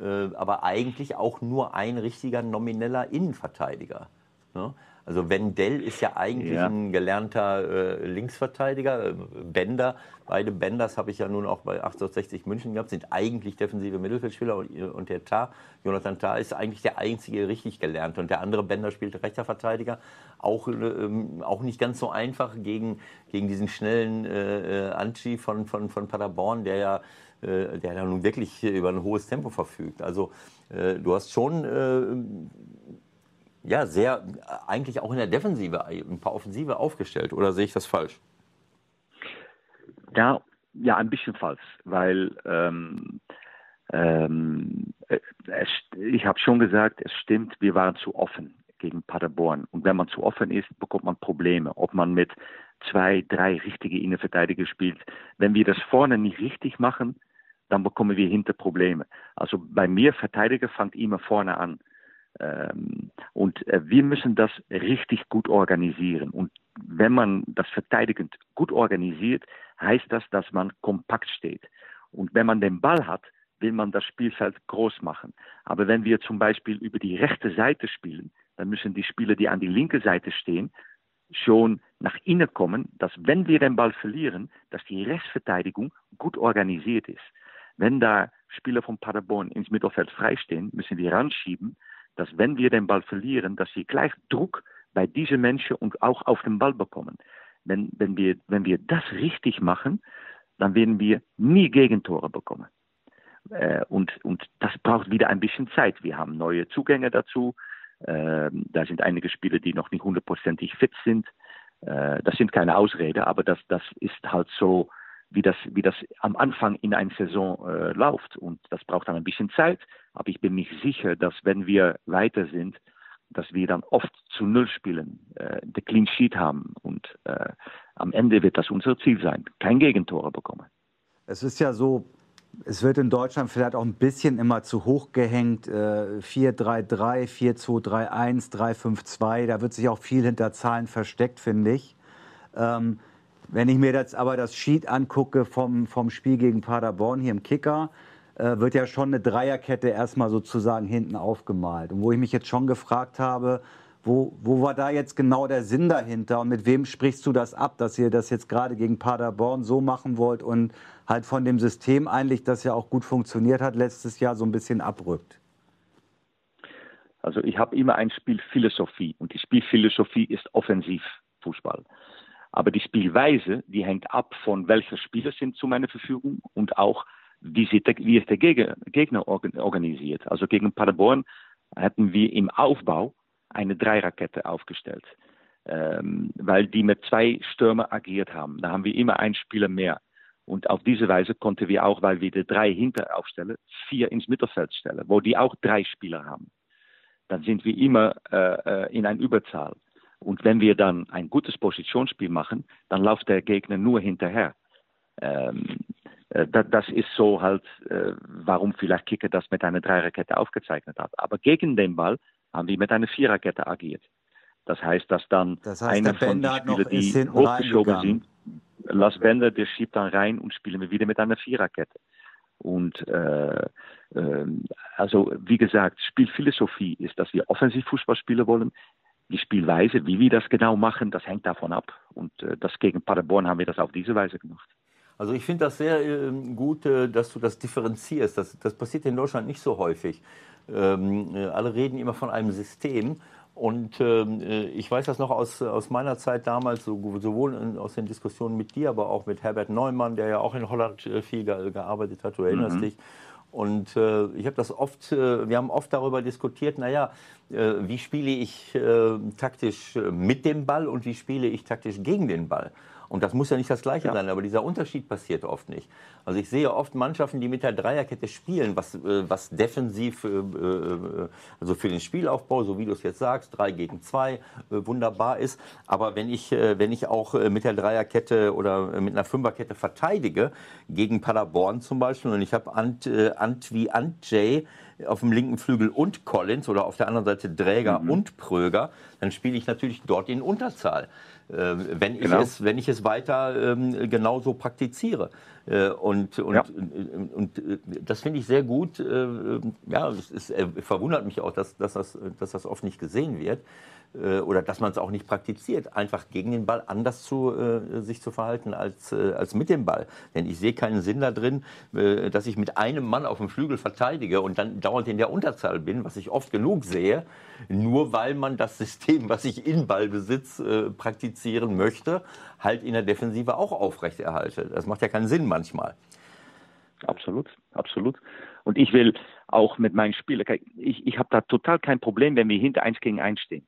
äh, aber eigentlich auch nur ein richtiger nomineller Innenverteidiger. Ne? Also Wendell ist ja eigentlich ja. ein gelernter äh, Linksverteidiger. Bender, beide Benders habe ich ja nun auch bei 1860 München gehabt, sind eigentlich defensive Mittelfeldspieler und, und der Tar, Jonathan Tar, ist eigentlich der einzige richtig gelernte. Und der andere Bender spielt rechter Verteidiger. Auch, ähm, auch nicht ganz so einfach gegen, gegen diesen schnellen äh, Anchi von, von, von Paderborn, der ja äh, der ja nun wirklich über ein hohes Tempo verfügt. Also äh, du hast schon äh, ja, sehr, eigentlich auch in der Defensive ein paar Offensive aufgestellt. Oder sehe ich das falsch? Ja, ja ein bisschen falsch, weil ähm, ähm, es, ich habe schon gesagt, es stimmt, wir waren zu offen gegen Paderborn. Und wenn man zu offen ist, bekommt man Probleme. Ob man mit zwei, drei richtige Innenverteidiger spielt. Wenn wir das vorne nicht richtig machen, dann bekommen wir hinter Probleme. Also bei mir, Verteidiger fängt immer vorne an. Ähm, und äh, wir müssen das richtig gut organisieren. Und wenn man das verteidigend gut organisiert, heißt das, dass man kompakt steht. Und wenn man den Ball hat, will man das Spielfeld groß machen. Aber wenn wir zum Beispiel über die rechte Seite spielen, dann müssen die Spieler, die an die linke Seite stehen, schon nach innen kommen, dass wenn wir den Ball verlieren, dass die Restverteidigung gut organisiert ist. Wenn da Spieler von Paderborn ins Mittelfeld freistehen, müssen wir ranschieben, dass wenn wir den Ball verlieren, dass sie gleich Druck bei diesen Menschen und auch auf den Ball bekommen. Wenn, wenn, wir, wenn wir das richtig machen, dann werden wir nie Gegentore bekommen. Äh, und, und das braucht wieder ein bisschen Zeit. Wir haben neue Zugänge dazu. Äh, da sind einige Spieler, die noch nicht hundertprozentig fit sind. Äh, das sind keine Ausreden, aber das, das ist halt so, wie das, wie das am Anfang in einer Saison äh, läuft. Und das braucht dann ein bisschen Zeit. Aber ich bin mir sicher, dass wenn wir weiter sind, dass wir dann oft zu Null spielen, äh, der Clean Sheet haben. Und äh, am Ende wird das unser Ziel sein, kein Gegentore bekommen. Es ist ja so, es wird in Deutschland vielleicht auch ein bisschen immer zu hoch gehängt. Äh, 4-3-3, 4-2-3-1, 3-5-2. Da wird sich auch viel hinter Zahlen versteckt, finde ich. Ähm, wenn ich mir jetzt aber das Sheet angucke vom, vom Spiel gegen Paderborn hier im Kicker, äh, wird ja schon eine Dreierkette erstmal sozusagen hinten aufgemalt. Und wo ich mich jetzt schon gefragt habe, wo, wo war da jetzt genau der Sinn dahinter und mit wem sprichst du das ab, dass ihr das jetzt gerade gegen Paderborn so machen wollt und halt von dem System eigentlich, das ja auch gut funktioniert hat, letztes Jahr so ein bisschen abrückt? Also ich habe immer eine Spielphilosophie und die Spielphilosophie ist Offensivfußball. Aber die Spielweise, die hängt ab von welcher Spieler sind zu meiner Verfügung und auch wie, sie, wie ist der Gegner organisiert. Also gegen Paderborn hatten wir im Aufbau eine Dreirakette aufgestellt, ähm, weil die mit zwei Stürmer agiert haben. Da haben wir immer einen Spieler mehr. Und auf diese Weise konnten wir auch, weil wir die drei hinter aufstellen, vier ins Mittelfeld stellen, wo die auch drei Spieler haben. Dann sind wir immer äh, äh in einer Überzahl. Und wenn wir dann ein gutes Positionsspiel machen, dann läuft der Gegner nur hinterher. Ähm, äh, das ist so halt, äh, warum vielleicht Kicker das mit einer Dreierkette aufgezeichnet hat. Aber gegen den Ball haben wir mit einer Viererkette agiert. Das heißt, dass dann das heißt, einer von den Spielern, die hochgeschoben sind, Lars Bender, der schiebt dann rein und spielen wir wieder mit einer Viererkette. Und äh, äh, also wie gesagt, Spielphilosophie ist, dass wir offensiv Fußball spielen wollen. Die Spielweise, wie wir das genau machen, das hängt davon ab. Und äh, das gegen Paderborn haben wir das auf diese Weise gemacht. Also ich finde das sehr äh, gut, äh, dass du das differenzierst. Das, das passiert in Deutschland nicht so häufig. Ähm, äh, alle reden immer von einem System. Und ähm, äh, ich weiß das noch aus, aus meiner Zeit damals, so, sowohl in, aus den Diskussionen mit dir, aber auch mit Herbert Neumann, der ja auch in Holland viel gearbeitet hat, du erinnerst mhm. dich. Und äh, ich habe das oft, äh, wir haben oft darüber diskutiert, naja, äh, wie spiele ich äh, taktisch mit dem Ball und wie spiele ich taktisch gegen den Ball. Und das muss ja nicht das Gleiche ja. sein, aber dieser Unterschied passiert oft nicht. Also ich sehe oft Mannschaften, die mit der Dreierkette spielen, was, äh, was defensiv, äh, äh, also für den Spielaufbau, so wie du es jetzt sagst, drei gegen zwei, wunderbar ist. Aber wenn ich, wenn ich auch mit der Dreierkette oder mit einer Fünferkette verteidige, gegen Paderborn zum Beispiel, und ich habe Ant, Ant wie Antjay, auf dem linken Flügel und Collins oder auf der anderen Seite Dräger mhm. und Pröger, dann spiele ich natürlich dort in Unterzahl. Äh, wenn, genau. ich es, wenn ich es weiter ähm, genauso praktiziere. Äh, und, und, ja. und, und, äh, das finde ich sehr gut. Äh, ja, es, es, verwundert mich auch, dass, dass, das, dass das oft nicht gesehen wird. Oder dass man es auch nicht praktiziert, einfach gegen den Ball anders zu, äh, sich zu verhalten als, äh, als mit dem Ball. Denn ich sehe keinen Sinn da drin, äh, dass ich mit einem Mann auf dem Flügel verteidige und dann dauernd in der Unterzahl bin, was ich oft genug sehe, nur weil man das System, was ich in Ballbesitz praktizieren möchte, halt in der Defensive auch aufrechterhalte. Das macht ja keinen Sinn manchmal. Absolut, absolut. Und ich will auch mit meinen Spielern, ich, ich habe da total kein Problem, wenn wir hinter eins gegen eins stehen.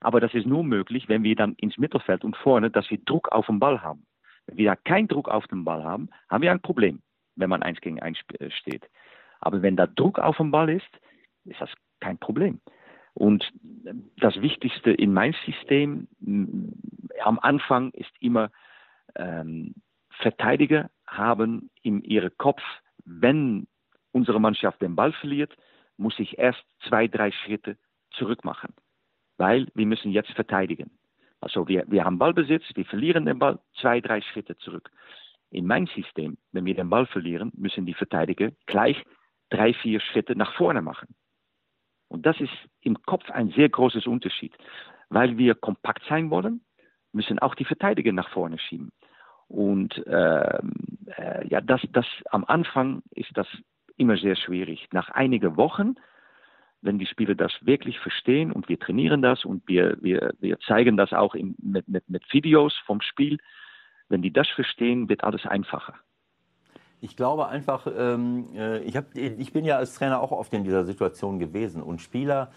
Aber das ist nur möglich, wenn wir dann ins Mittelfeld und vorne, dass wir Druck auf den Ball haben. Wenn wir da keinen Druck auf den Ball haben, haben wir ein Problem, wenn man eins gegen eins äh, steht. Aber wenn da Druck auf dem Ball ist, ist das kein Problem. Und das Wichtigste in meinem System am Anfang ist immer, ähm, Verteidiger haben in ihrem Kopf, wenn unsere Mannschaft den Ball verliert, muss ich erst zwei, drei Schritte zurück machen, weil wir müssen jetzt verteidigen. Also wir, wir haben Ballbesitz, wir verlieren den Ball, zwei, drei Schritte zurück. In meinem System, wenn wir den Ball verlieren, müssen die Verteidiger gleich drei, vier Schritte nach vorne machen. Und das ist im Kopf ein sehr großes Unterschied. Weil wir kompakt sein wollen, müssen auch die Verteidiger nach vorne schieben. Und äh, äh, ja, das, das am Anfang ist das immer sehr schwierig. Nach einigen Wochen, wenn die Spieler das wirklich verstehen und wir trainieren das und wir, wir, wir zeigen das auch in, mit, mit, mit Videos vom Spiel, wenn die das verstehen, wird alles einfacher. Ich glaube einfach, ähm, äh, ich, hab, ich bin ja als Trainer auch oft in dieser Situation gewesen und Spieler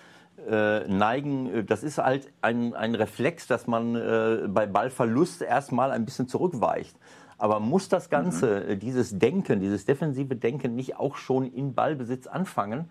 äh, neigen, äh, das ist halt ein, ein Reflex, dass man äh, bei Ballverlust erstmal ein bisschen zurückweicht. Aber muss das Ganze, mhm. Dieses Denken, dieses defensive Denken nicht auch schon in Ballbesitz anfangen?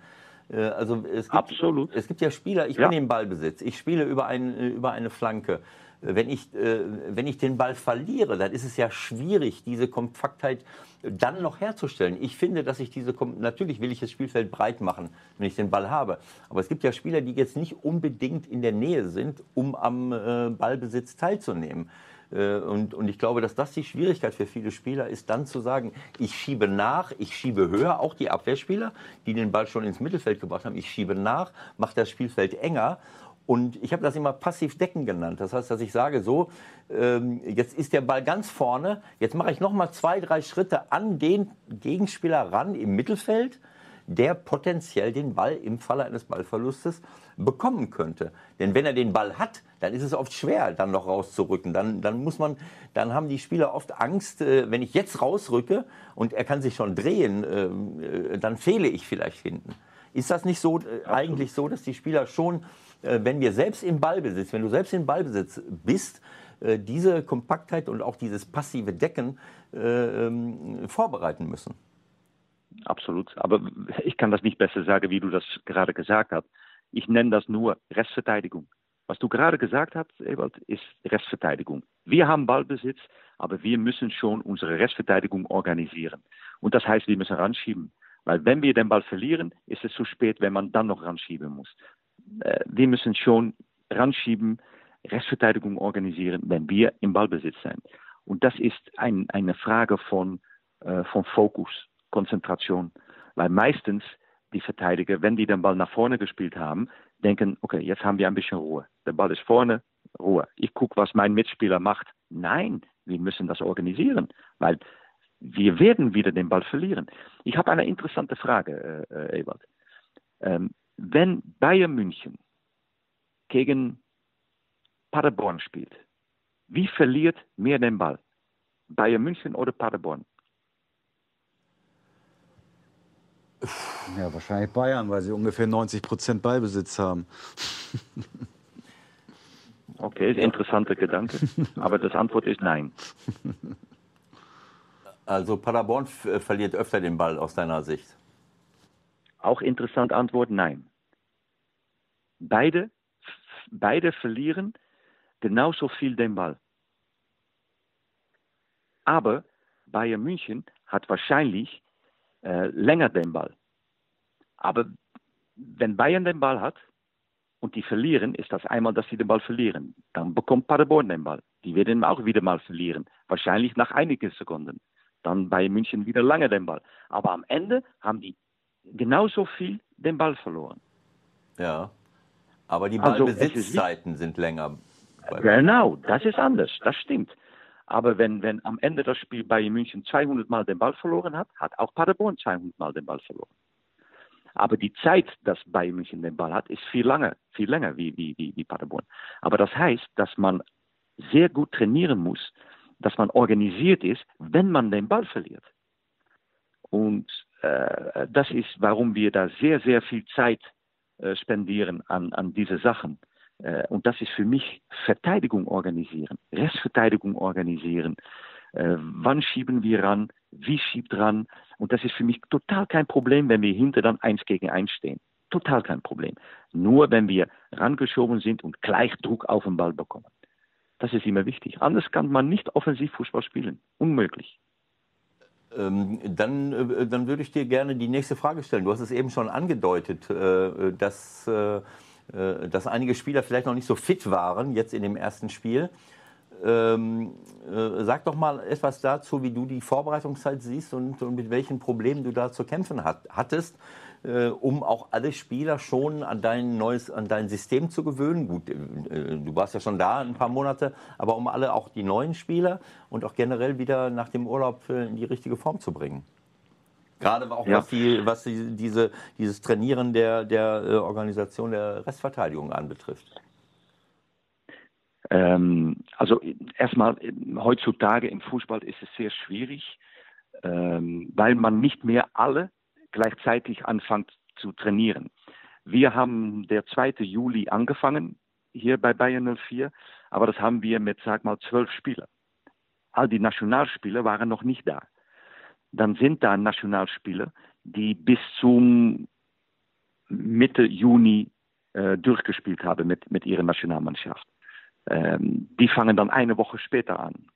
Also es gibt, Absolut. Es gibt ja Spieler, ich ja. bin im Ballbesitz, ich spiele über, ein, über eine Flanke wenn ich, äh, wenn ich den Ball verliere, dann ist es ja schwierig, diese Kompaktheit dann noch herzustellen. Ich finde, dass ich diese, natürlich will ich das Spielfeld breit machen, wenn ich den Ball habe. Aber es gibt ja Spieler, die jetzt nicht unbedingt in der Nähe sind, um am äh, Ballbesitz teilzunehmen. Äh, und, und ich glaube, dass das die Schwierigkeit für viele Spieler ist, dann zu sagen, ich schiebe nach, ich schiebe höher, auch die Abwehrspieler, die den Ball schon ins Mittelfeld gebracht haben, ich schiebe nach, mache das Spielfeld enger und ich habe das immer passiv decken genannt. Das heißt, dass ich sage, so, ähm, jetzt ist der Ball ganz vorne, jetzt mache ich noch mal zwei, drei Schritte an den Gegenspieler ran im Mittelfeld, der potenziell den Ball im Falle eines Ballverlustes bekommen könnte. Denn wenn er den Ball hat, dann ist es oft schwer, dann noch rauszurücken. Dann, dann muss man, dann haben die Spieler oft Angst, äh, wenn ich jetzt rausrücke und er kann sich schon drehen, äh, äh dann fehle ich vielleicht hinten. Ist das nicht so äh, eigentlich so, dass die Spieler schon wenn wir selbst im Ballbesitz, wenn du selbst im Ballbesitz bist, äh, diese Kompaktheit und auch dieses passive Decken äh, ähm, vorbereiten müssen. Absolut. Aber ich kann das nicht besser sagen, wie du das gerade gesagt hast. Ich nenne das nur Restverteidigung. Was du gerade gesagt hast, Ewald, ist Restverteidigung. Wir haben Ballbesitz, aber wir müssen schon unsere Restverteidigung organisieren. Und das heißt, wir müssen ranschieben. Weil wenn wir den Ball verlieren, ist es zu spät, wenn man dann noch ranschieben muss äh, wir müssen schon ranschieben, Restverteidigung organisieren, wenn wir im Ballbesitz sind. Und das ist ein, eine Frage von, äh, von Fokus, Konzentration. Weil meistens die Verteidiger, wenn die den Ball nach vorne gespielt haben, denken, okay, jetzt haben wir ein bisschen Ruhe. Der Ball ist vorne, Ruhe. Ich gucke, was mein Mitspieler macht. Nein, wir müssen das organisieren, weil wir werden wieder den Ball verlieren. Ich habe eine interessante Frage, äh, äh Ewald. Ähm, wenn Bayern München gegen Paderborn spielt, wie verliert mehr den Ball? Bayern München oder Paderborn? Ja, wahrscheinlich Bayern, weil sie ungefähr 90 Prozent Ballbesitz haben. Okay, interessanter Gedanke. Aber das Antwort ist nein. Also Paderborn verliert öfter den Ball aus deiner Sicht. Auch interessant Antwort, nein. Beide, beide verlieren genauso viel den Ball. Aber Bayern München hat wahrscheinlich äh, länger den Ball. Aber wenn Bayern den Ball hat und die verlieren, ist das einmal, dass sie den Ball verlieren. Dann bekommt Paderborn den Ball. Die werden auch wieder mal verlieren. Wahrscheinlich nach einigen Sekunden. Dann Bayern München wieder lange den Ball. Aber am Ende haben die genauso viel den Ball verloren. Ja, aber die also, Ballbesitzzeiten also sind länger. Genau, das ist anders, das stimmt. Aber wenn, wenn am Ende das Spiel Bayern München 200 Mal den Ball verloren hat, hat auch Paderborn 200 Mal den Ball verloren. Aber die Zeit, dass Bayern München den Ball hat, ist viel länger, viel länger wie, wie, wie, wie Paderborn. Aber das heißt, dass man sehr gut trainieren muss, dass man organisiert ist, wenn man den Ball verliert. Und das ist, warum wir da sehr, sehr viel Zeit äh, spendieren an, an diese Sachen. Äh, und das ist für mich Verteidigung organisieren, Restverteidigung organisieren. Äh, wann schieben wir ran? Wie schiebt ran? Und das ist für mich total kein Problem, wenn wir hinter dann eins gegen eins stehen. Total kein Problem. Nur wenn wir rangeschoben sind und gleich Druck auf den Ball bekommen. Das ist immer wichtig. Anders kann man nicht offensiv Fußball spielen. Unmöglich. Ähm, dann, äh, dann würde ich dir gerne die nächste Frage stellen. Du hast es eben schon angedeutet, äh, dass, äh, dass einige Spieler vielleicht noch nicht so fit waren jetzt in dem ersten Spiel. Ähm, äh, sag doch mal etwas dazu, wie du die Vorbereitungszeit siehst und, und mit welchen Problemen du da zu kämpfen hat, hattest, äh, um auch alle Spieler schon an dein neues, an dein System zu gewöhnen. Gut, äh, du warst ja schon da ein paar Monate, aber um alle auch die neuen Spieler und auch generell wieder nach dem Urlaub äh, in die richtige Form zu bringen. Gerade auch ja. was, die, was die, diese, dieses Trainieren der, der äh, Organisation der Restverteidigung anbetrifft. Ähm, also erstmal, heutzutage im Fußball ist es sehr schwierig, ähm, weil man nicht mehr alle gleichzeitig anfängt zu trainieren. Wir haben der 2. Juli angefangen hier bei Bayern 04, aber das haben wir mit, sag mal, zwölf Spielern. All die Nationalspieler waren noch nicht da. Dann sind da Nationalspieler, die bis zum Mitte Juni äh, durchgespielt haben mit, mit ihrer Nationalmannschaft. Ähm, die fangen dann eine Woche später an.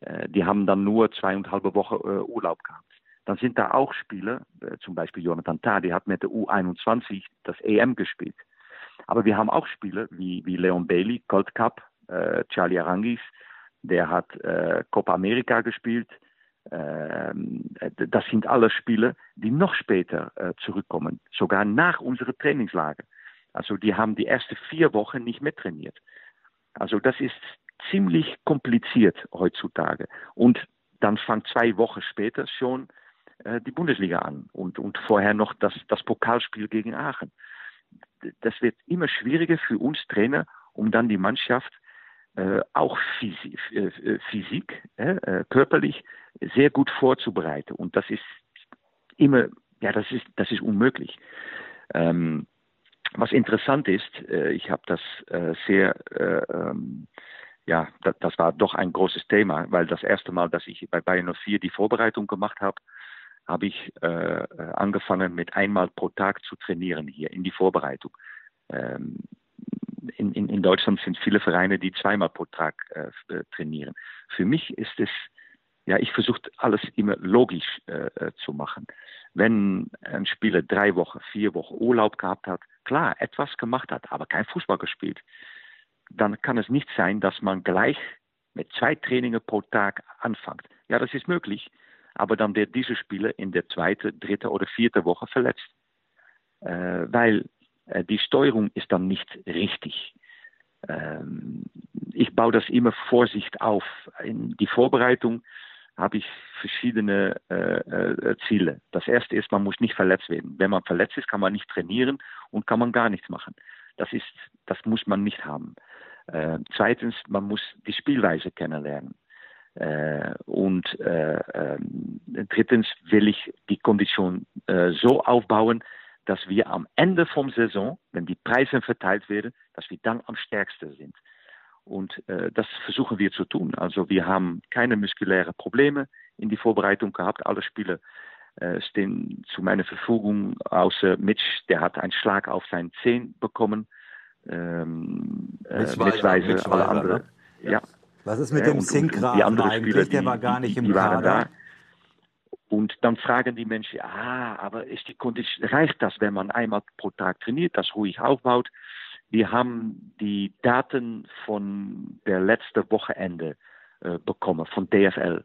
Äh, die haben dann nur zweieinhalb Wochen äh, Urlaub gehabt. Dann sind da auch Spieler, äh, zum Beispiel Jonathan Tah, hat mit der U21 das EM gespielt. Aber wir haben auch Spieler wie, wie Leon Bailey, Gold Cup, äh, Charlie Arangis, der hat äh, Copa America gespielt. Ähm, das sind alle Spieler, die noch später äh, zurückkommen, sogar nach unserer Trainingslager. Also die haben die ersten vier Wochen nicht mittrainiert. Also das ist ziemlich kompliziert heutzutage. Und dann fängt zwei Wochen später schon äh, die Bundesliga an und, und vorher noch das, das Pokalspiel gegen Aachen. Das wird immer schwieriger für uns Trainer, um dann die Mannschaft äh, auch Physik, äh, Physik äh, körperlich sehr gut vorzubereiten. Und das ist immer, ja, das ist, das ist unmöglich. Ähm, was interessant ist, äh, ich habe das äh, sehr, äh, ähm, ja, das, das, war doch ein großes Thema, weil das erste Mal, dass ich bei Bayern 04 die Vorbereitung gemacht habe, habe ich äh, angefangen mit einmal pro Tag zu trainieren hier in die Vorbereitung. Ähm, in, in, in, Deutschland sind viele Vereine, die zweimal pro Tag äh, trainieren. Für mich ist es, ja, ich versuche alles immer logisch äh, zu machen. Wenn ein Spieler drei Wochen, vier Wochen Urlaub gehabt hat, klar etwas gemacht hat, aber kein Fußball gespielt, dann kann es nicht sein, dass man gleich mit zwei Trainingen pro Tag anfängt. Ja, das ist möglich, aber dann wird dieser Spieler in der zweiten, dritten oder vierten Woche verletzt. Äh, weil äh, die Steuerung ist dann nicht richtig. Ähm, ich baue das immer Vorsicht auf. In die Vorbereitung habe ich verschiedene äh, äh, Ziele. Das erste ist, man muss nicht verletzt werden. Wenn man verletzt ist, kann man nicht trainieren und kann man gar nichts machen. Das ist, das muss man nicht haben. Äh, zweitens, man muss die Spielweise kennenlernen. Äh, und äh, ähm, drittens will ich die Kondition äh, so aufbauen, dass wir am Ende vom Saison, wenn die Preise verteilt werden, dass wir dann am stärksten sind. Und äh, das versuchen wir zu tun. Also wir haben keine muskulären Probleme in die Vorbereitung gehabt. Alle Spieler äh, stehen zu meiner Verfügung, außer Mitch, der hat einen Schlag auf sein Zehen bekommen. Ähm, äh, Mitchweise, alle anderen. Ja. ja. Was ist mit ja, dem Zinkrasen eigentlich? Spieler, der war gar nicht im Kader. Und dann fragen die Menschen, ah, aber ist die Kondition, reicht das, wenn man einmal pro Tag trainiert, das ruhig aufbaut? Wir haben die Daten von der letzten Wochenende äh, bekommen, von DFL.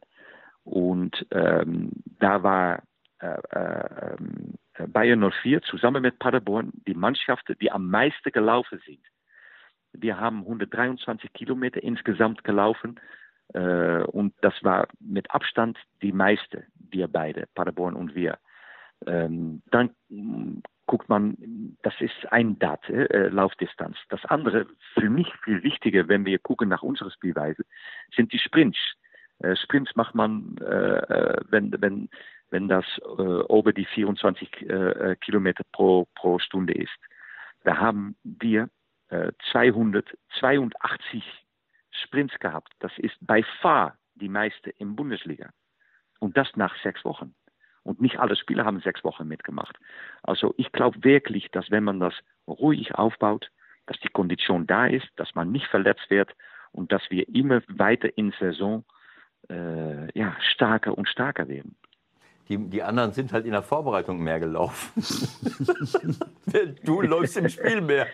Und ähm, da war äh, äh, Bayern 04 zusammen mit Paderborn die Mannschaften, die am meisten gelaufen sind. Wir haben 123 Kilometer insgesamt gelaufen äh, und das war mit Abstand die meiste, wir beide, Paderborn und wir. Ähm, dann guckt man, das ist ein Dat, äh, Laufdistanz. Das andere, für mich viel wichtiger, wenn wir gucken nach unserer Spielweise, sind die Sprints. Äh, Sprints macht man, äh, äh wenn, wenn, wenn das äh, über die 24 äh, Kilometer pro, pro Stunde ist. Da haben wir 282 Sprints gehabt. Das ist bei far die meiste im Bundesliga. Und das nach sechs Wochen. Und nicht alle Spieler haben sechs Wochen mitgemacht. Also ich glaube wirklich, dass wenn man das ruhig aufbaut, dass die Kondition da ist, dass man nicht verletzt wird und dass wir immer weiter in Saison äh, ja, stärker und stärker werden. Die, die anderen sind halt in der Vorbereitung mehr gelaufen. du läufst im Spiel mehr.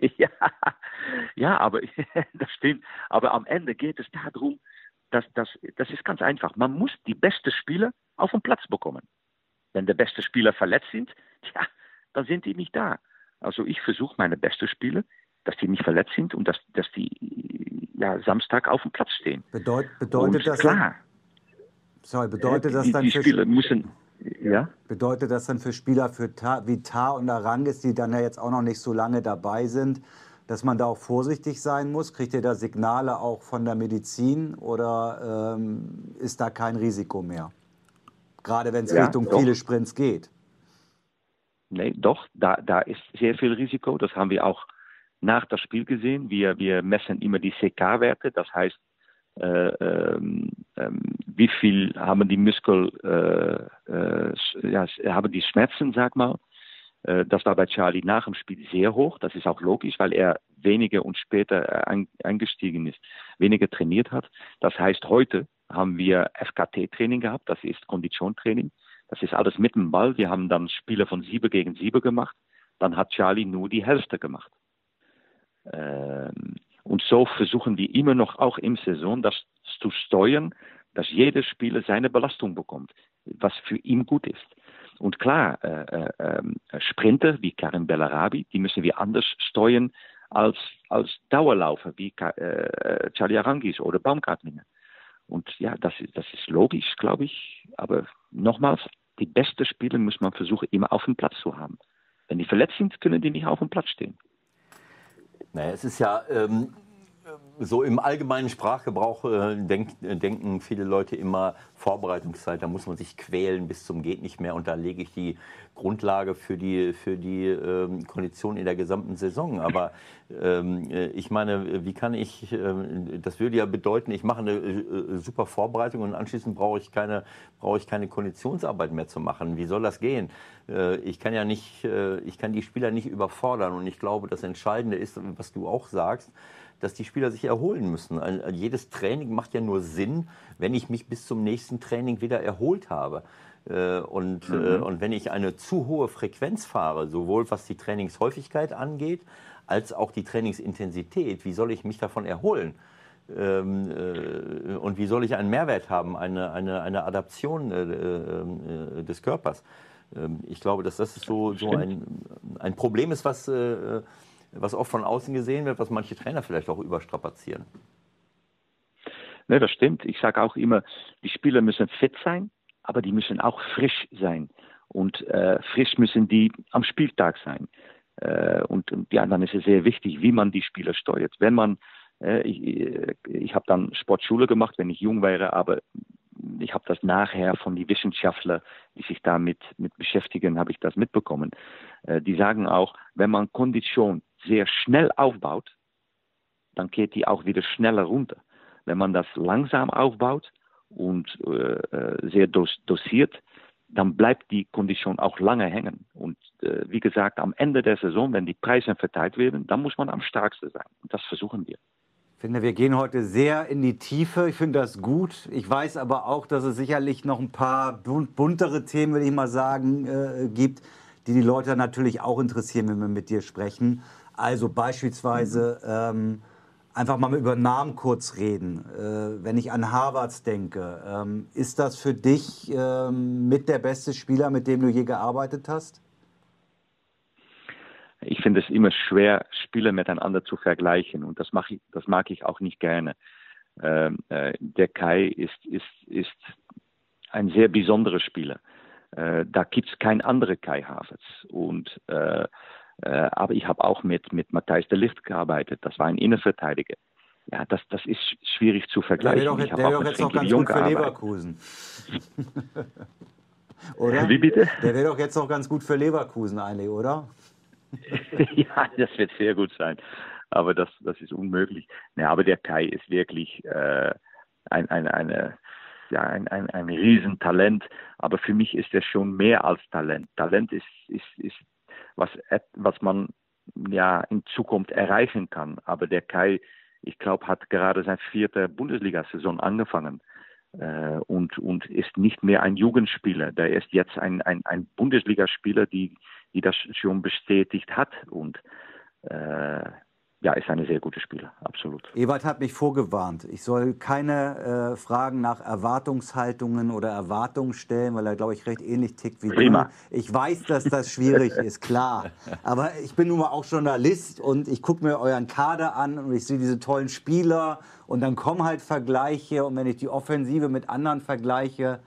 ja, ja, aber das stimmt. Aber am Ende geht es darum, dass das, das ist ganz einfach. Man muss die besten Spieler auf den Platz bekommen. Wenn die besten Spieler verletzt sind, ja, dann sind die nicht da. Also ich versuche meine besten Spieler, dass die nicht verletzt sind und dass, dass die ja, Samstag auf dem Platz stehen. Bedeut, bedeutet und das klar? Dann, sorry, bedeutet das dann die für Spieler müssen ja? Bedeutet das dann für Spieler für Ta, wie Tar und Arangis, die dann ja jetzt auch noch nicht so lange dabei sind, dass man da auch vorsichtig sein muss? Kriegt ihr da Signale auch von der Medizin oder ähm, ist da kein Risiko mehr? Gerade wenn es ja, Richtung doch. viele Sprints geht. Nee, doch, da, da ist sehr viel Risiko. Das haben wir auch nach dem Spiel gesehen. Wir, wir messen immer die CK-Werte, das heißt, äh, ähm, ähm, wie viel haben die Muskel, äh, äh, ja, haben die Schmerzen, sag mal. Äh, das war bei Charlie nach dem Spiel sehr hoch. Das ist auch logisch, weil er weniger und später äh, eingestiegen ist, weniger trainiert hat. Das heißt, heute haben wir FKT-Training gehabt, das ist Konditiontraining. Das ist alles mit dem Ball. Wir haben dann Spiele von sieben gegen sieben gemacht. Dann hat Charlie nur die Hälfte gemacht. Ähm, und so versuchen wir immer noch auch im Saison das zu steuern, dass jeder Spieler seine Belastung bekommt, was für ihn gut ist. Und klar, äh, äh, ähm, Sprinter wie Karim Bellarabi, die müssen wir anders steuern als, als Dauerlaufer wie äh, Charlie Arangis oder Baumgartlinger. Und ja, das das ist logisch, glaube ich. Aber nochmals, die besten Spieler muss man versuchen, immer auf dem Platz zu haben. Wenn die verletzt sind, können die nicht auf dem Platz stehen. Naja, es ist ja ähm, so im allgemeinen Sprachgebrauch äh, denk, äh, denken viele Leute immer Vorbereitungszeit, da muss man sich quälen bis zum geht nicht mehr und da lege ich die Grundlage für die, für die ähm, Kondition in der gesamten Saison. Aber ähm, äh, ich meine, wie kann ich, äh, das würde ja bedeuten, ich mache eine äh, super Vorbereitung und anschließend brauche ich, keine, brauche ich keine Konditionsarbeit mehr zu machen. Wie soll das gehen? Äh, ich kann ja nicht, äh, ich kann die Spieler nicht überfordern und ich glaube, das Entscheidende ist, was du auch sagst, dass die Spieler sich erholen müssen. jedes Training macht ja nur Sinn, wenn ich mich bis zum nächsten Training wieder erholt habe. Äh, und, äh, mhm. und wenn ich eine zu hohe Frequenz fahre, sowohl was die Trainingshäufigkeit angeht, als auch die Trainingsintensität, wie soll ich mich davon erholen? Ähm, äh, und wie soll ich einen Mehrwert haben, eine, eine, eine Adaption des Körpers? Ähm, ich glaube, dass das so, so ein, ein Problem ist, was, was oft von außen gesehen wird, was manche Trainer vielleicht auch überstrapazieren. Ne, das stimmt. Ich sage auch immer, die Spieler müssen fit sein, aber die müssen auch frisch sein. Und äh, frisch müssen die am Spieltag sein. Äh, und, und, ja, dann ist es sehr wichtig, wie man die Spieler steuert. Wenn man, äh, ich, ich habe dann Sportschule gemacht, wenn ich jung wäre, aber ich habe das nachher von den Wissenschaftlern, die sich damit mit beschäftigen, habe ich das mitbekommen. Äh, die sagen auch, wenn man Kondition sehr schnell aufbaut, dann geht die auch wieder schneller runter. Wenn man das langsam aufbaut und äh, äh sehr dos dosiert, dann bleibt die Kondition auch lange hängen. Und äh, wie gesagt, am Ende der Saison, wenn die Preise verteilt werden, dann muss man am stärksten sein. Und das versuchen wir. Ich finde, wir gehen heute sehr in die Tiefe. Ich finde das gut. Ich weiß aber auch, dass es sicherlich noch ein paar buntere Themen, würde ich mal sagen, äh, gibt, die die Leute natürlich auch interessieren, wenn wir mit dir sprechen. Also beispielsweise ähm, einfach mal über Namen kurz reden. Äh, wenn ich an Harvards denke, ähm, ist das für dich ähm, mit der beste Spieler, mit dem du je gearbeitet hast? Ich finde es immer schwer, Spieler miteinander zu vergleichen und das, ich, das mag ich auch nicht gerne. Ähm, äh, der Kai ist, ist, ist ein sehr besonderer Spieler. Äh, da gibt es kein anderer Kai Havertz. Und äh, aber ich habe auch mit, mit Matthijs de Licht gearbeitet. Das war ein Innenverteidiger. Ja, das, das ist schwierig zu vergleichen. Der wäre doch, jetzt noch ganz gut für Leverkusen. oder? Wie bitte? Der wäre doch jetzt noch ganz gut für Leverkusen eigentlich, oder? ja, das wird sehr gut sein. Aber das, das ist unmöglich. Ja, aber der Kai ist wirklich äh, ein, ein, eine, ja, ein, ein, ein Riesentalent. Aber für mich ist er schon mehr als Talent. Talent ist, ist, ist was, was man ja in Zukunft erreichen kann. Aber der Kai, ich glaube, hat gerade seine vierte Bundesliga-Saison angefangen. äh, und, und ist nicht mehr ein Jugendspieler. Der ist jetzt ein, ein, ein Bundesligaspieler, die, die das schon bestätigt hat. Und äh, ja, ist eine sehr gute Spieler, absolut. Ewald hat mich vorgewarnt. Ich soll keine äh, Fragen nach Erwartungshaltungen oder Erwartungen stellen, weil er, glaube ich, recht ähnlich tickt wie Prima. du. Ich weiß, dass das schwierig ist, klar. Aber ich bin nun mal auch Journalist und ich gucke mir euren Kader an und ich sehe diese tollen Spieler und dann kommen halt Vergleiche und wenn ich die Offensive mit anderen vergleiche,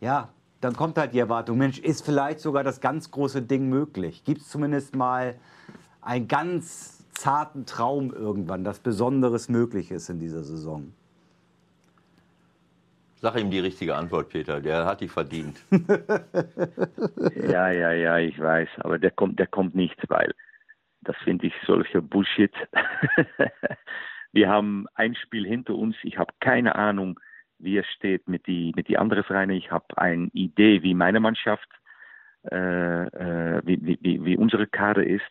ja, dann kommt halt die Erwartung, Mensch, ist vielleicht sogar das ganz große Ding möglich? Gibt es zumindest mal ein ganz zarten Traum irgendwann, dass Besonderes möglich ist in dieser Saison? Sag ihm die richtige Antwort, Peter. Der hat die verdient. ja, ja, ja, ich weiß. Aber der kommt, der kommt nicht, weil das finde ich solche Bullshit. Wir haben ein Spiel hinter uns. Ich habe keine Ahnung, wie es steht mit die mit die anderen Vereine. Ich habe eine Idee, wie meine Mannschaft, äh, äh, wie, wie, wie unsere Kader ist.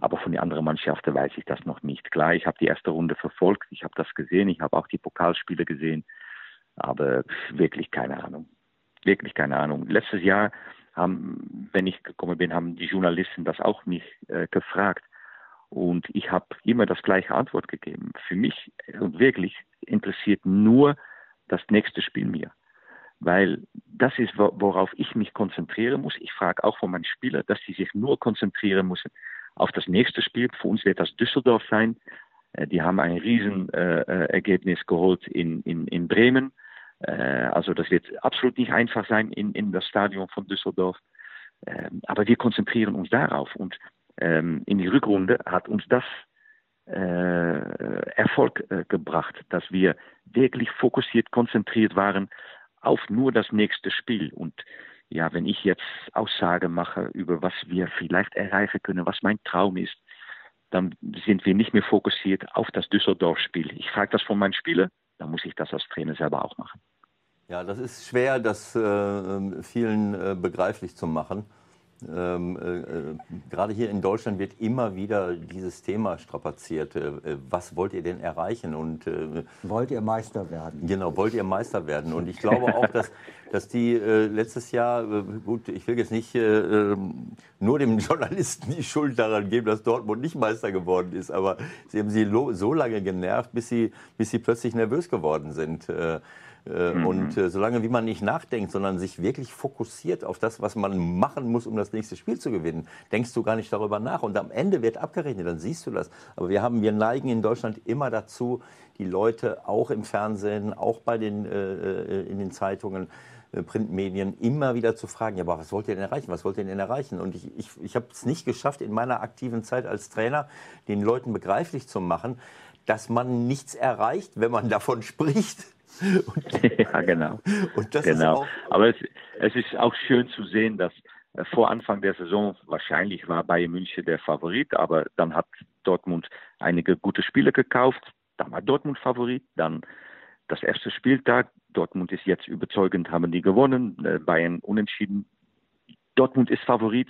Aber von den anderen Mannschaften weiß ich das noch nicht. Klar, ich habe die erste Runde verfolgt, ich habe das gesehen, ich habe auch die Pokalspiele gesehen, aber wirklich keine Ahnung. Wirklich keine Ahnung. Letztes Jahr haben, wenn ich gekommen bin, haben die Journalisten das auch mich äh, gefragt. Und ich habe immer das gleiche Antwort gegeben. Für mich und wirklich interessiert nur das nächste Spiel mir. Weil das ist, worauf ich mich konzentrieren muss. Ich frage auch von meinen Spielern, dass sie sich nur konzentrieren müssen auf das nächste Spiel. Für uns wird das Düsseldorf sein. Äh, die haben ein Riesenergebnis äh, geholt in, in, in Bremen. Äh, also das wird absolut nicht einfach sein in, in das Stadion von Düsseldorf. Ähm, aber wir konzentrieren uns darauf. Und ähm, in die Rückrunde hat uns das Erfolg gebracht, dass wir wirklich fokussiert, konzentriert waren auf nur das nächste Spiel. Und ja, wenn ich jetzt Aussagen mache über was wir vielleicht erreichen können, was mein Traum ist, dann sind wir nicht mehr fokussiert auf das Düsseldorf-Spiel. Ich frage das von meinen Spielern, dann muss ich das als Trainer selber auch machen. Ja, das ist schwer, das äh, vielen äh, begreiflich zu machen. Ähm, äh, äh, gerade hier in Deutschland wird immer wieder dieses Thema strapaziert. Äh, äh was wollt ihr denn erreichen? Und, äh, wollt ihr Meister werden? Genau, wollt ihr Meister werden? Und ich glaube auch, dass, dass die äh, letztes Jahr, gut, ich will jetzt nicht ähm, nur dem Journalisten die Schuld daran geben, dass Dortmund nicht Meister geworden ist, aber sie haben sie so lange genervt, bis sie, bis sie plötzlich nervös geworden sind. Äh, mhm. Und äh, solange wie man nicht nachdenkt, sondern sich wirklich fokussiert auf das, was man machen muss, um das nächste Spiel zu gewinnen, denkst du gar nicht darüber nach. Und am Ende wird abgerechnet, dann siehst du das. Aber wir haben, wir neigen in Deutschland immer dazu, die Leute auch im Fernsehen, auch bei den, äh, äh in den Zeitungen, Printmedien immer wieder zu fragen, ja, aber was wollt ihr denn erreichen? Was wollt ihr denn erreichen? Und ich, ich, ich habe es nicht geschafft, in meiner aktiven Zeit als Trainer den Leuten begreiflich zu machen, dass man nichts erreicht, wenn man davon spricht. Und, ja, genau. Und das genau. Ist auch Aber es, es ist auch schön zu sehen, dass äh, vor Anfang der Saison wahrscheinlich war Bayern München der Favorit, aber dann hat Dortmund einige gute Spiele gekauft. Dann war Dortmund Favorit. Dann das erste Spieltag. Dortmund ist jetzt überzeugend, haben die gewonnen. Äh, Bayern unentschieden. Dortmund ist Favorit.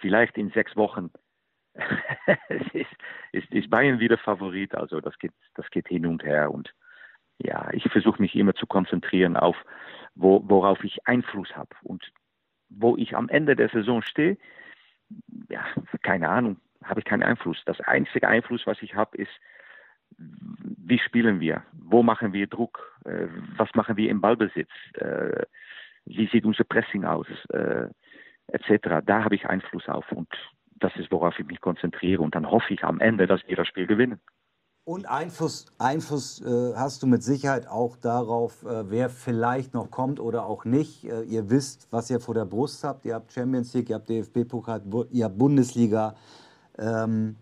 Vielleicht in sechs Wochen ist, ist, ist Bayern wieder Favorit. Also das geht, das geht hin und her und ja, ich versuche mich immer zu konzentrieren auf, wo, worauf ich Einfluss habe. Und wo ich am Ende der Saison stehe, ja, keine Ahnung, habe ich keinen Einfluss. Das einzige Einfluss, was ich habe, ist, wie spielen wir? Wo machen wir Druck? Äh, was machen wir im Ballbesitz? Äh, wie sieht unser Pressing aus? Äh, etc. Da habe ich Einfluss auf und das ist, worauf ich mich konzentriere. Und dann hoffe ich am Ende, dass wir das Spiel gewinnen. Und Einfluss, Einfluss äh, hast du mit Sicherheit auch darauf, äh, wer vielleicht noch kommt oder auch nicht. Äh, ihr wisst, was ihr vor der Brust habt. Ihr habt Champions League, ihr habt DFB-Pokal, ihr habt Bundesliga. Ähm,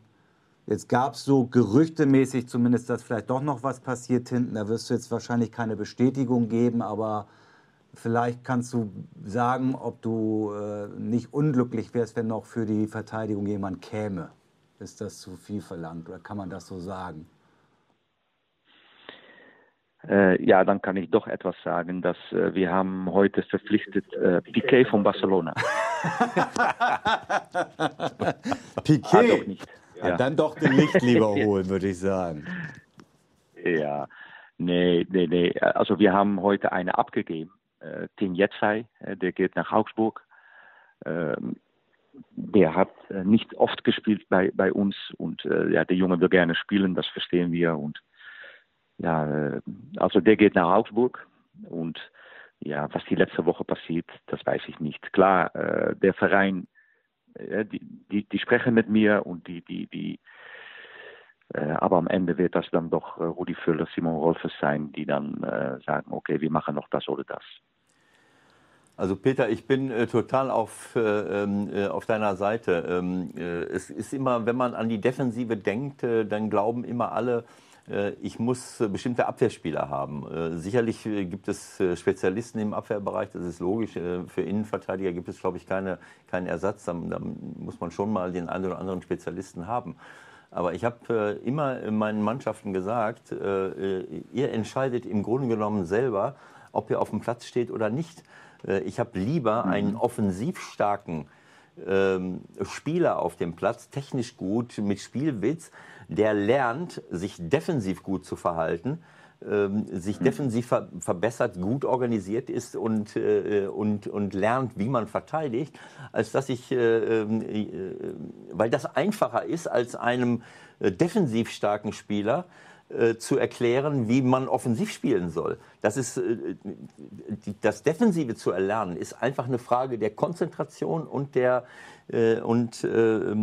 jetzt gab es so gerüchtemäßig zumindest, dass vielleicht doch noch was passiert hinten. Da wirst du jetzt wahrscheinlich keine Bestätigung geben, aber vielleicht kannst du sagen, ob du äh, nicht unglücklich wärst, wenn noch für die Verteidigung jemand käme. Ist das zu viel verlangt oder kann man das so sagen? Äh, ja, dann kann ich doch etwas sagen, dass äh, wir haben heute verpflichtet äh, Piquet von Barcelona. Piquet? Ah, doch nicht. Ja. Ja, dann doch den Licht lieber holen, würde ich sagen. Ja, Nee, nee, nee. Also wir haben heute eine abgegeben. Äh, Tim Jetzai, äh, der geht nach Augsburg. Ähm, der hat äh, nicht oft gespielt bei, bei uns und ja, der Junge will gerne spielen, das verstehen wir. Und ja, äh, also der geht nach Augsburg und ja, was die letzte Woche passiert, das weiß ich nicht. Klar, äh, der Verein, äh, die, die, die sprechen mit mir und die, die, die, aber am Ende wird das dann doch Rudi Füller, Simon Rolfes sein, die dann sagen, okay, wir machen noch das oder das. Also Peter, ich bin äh, total auf, äh, ähm, äh, auf deiner Seite. Ähm, äh, es ist immer, wenn man an die Defensive denkt, dann glauben immer alle, ich muss bestimmte Abwehrspieler haben. sicherlich gibt es Spezialisten im Abwehrbereich, das ist logisch. für Innenverteidiger gibt es, glaube ich, keine, keinen Ersatz. Da, da, muss man schon mal den einen oder anderen Spezialisten haben. Aber ich habe immer in meinen Mannschaften gesagt, ihr entscheidet im Grunde genommen selber, ob ihr auf dem Platz steht oder nicht. Äh, ich habe lieber mhm. einen offensiv starken ähm, Spieler auf dem Platz, technisch gut, mit Spielwitz, der lernt, sich defensiv gut zu verhalten, ähm, sich mhm. defensiv ver verbessert, gut organisiert ist und, äh, und, und lernt, wie man verteidigt, als dass ich, äh, ähm, äh, weil das einfacher ist, als einem äh, defensiv starken Spieler äh, zu erklären, wie man offensiv spielen soll. Das ist äh, das Defensive zu erlernen, ist einfach eine Frage der Konzentration und der äh, und, äh,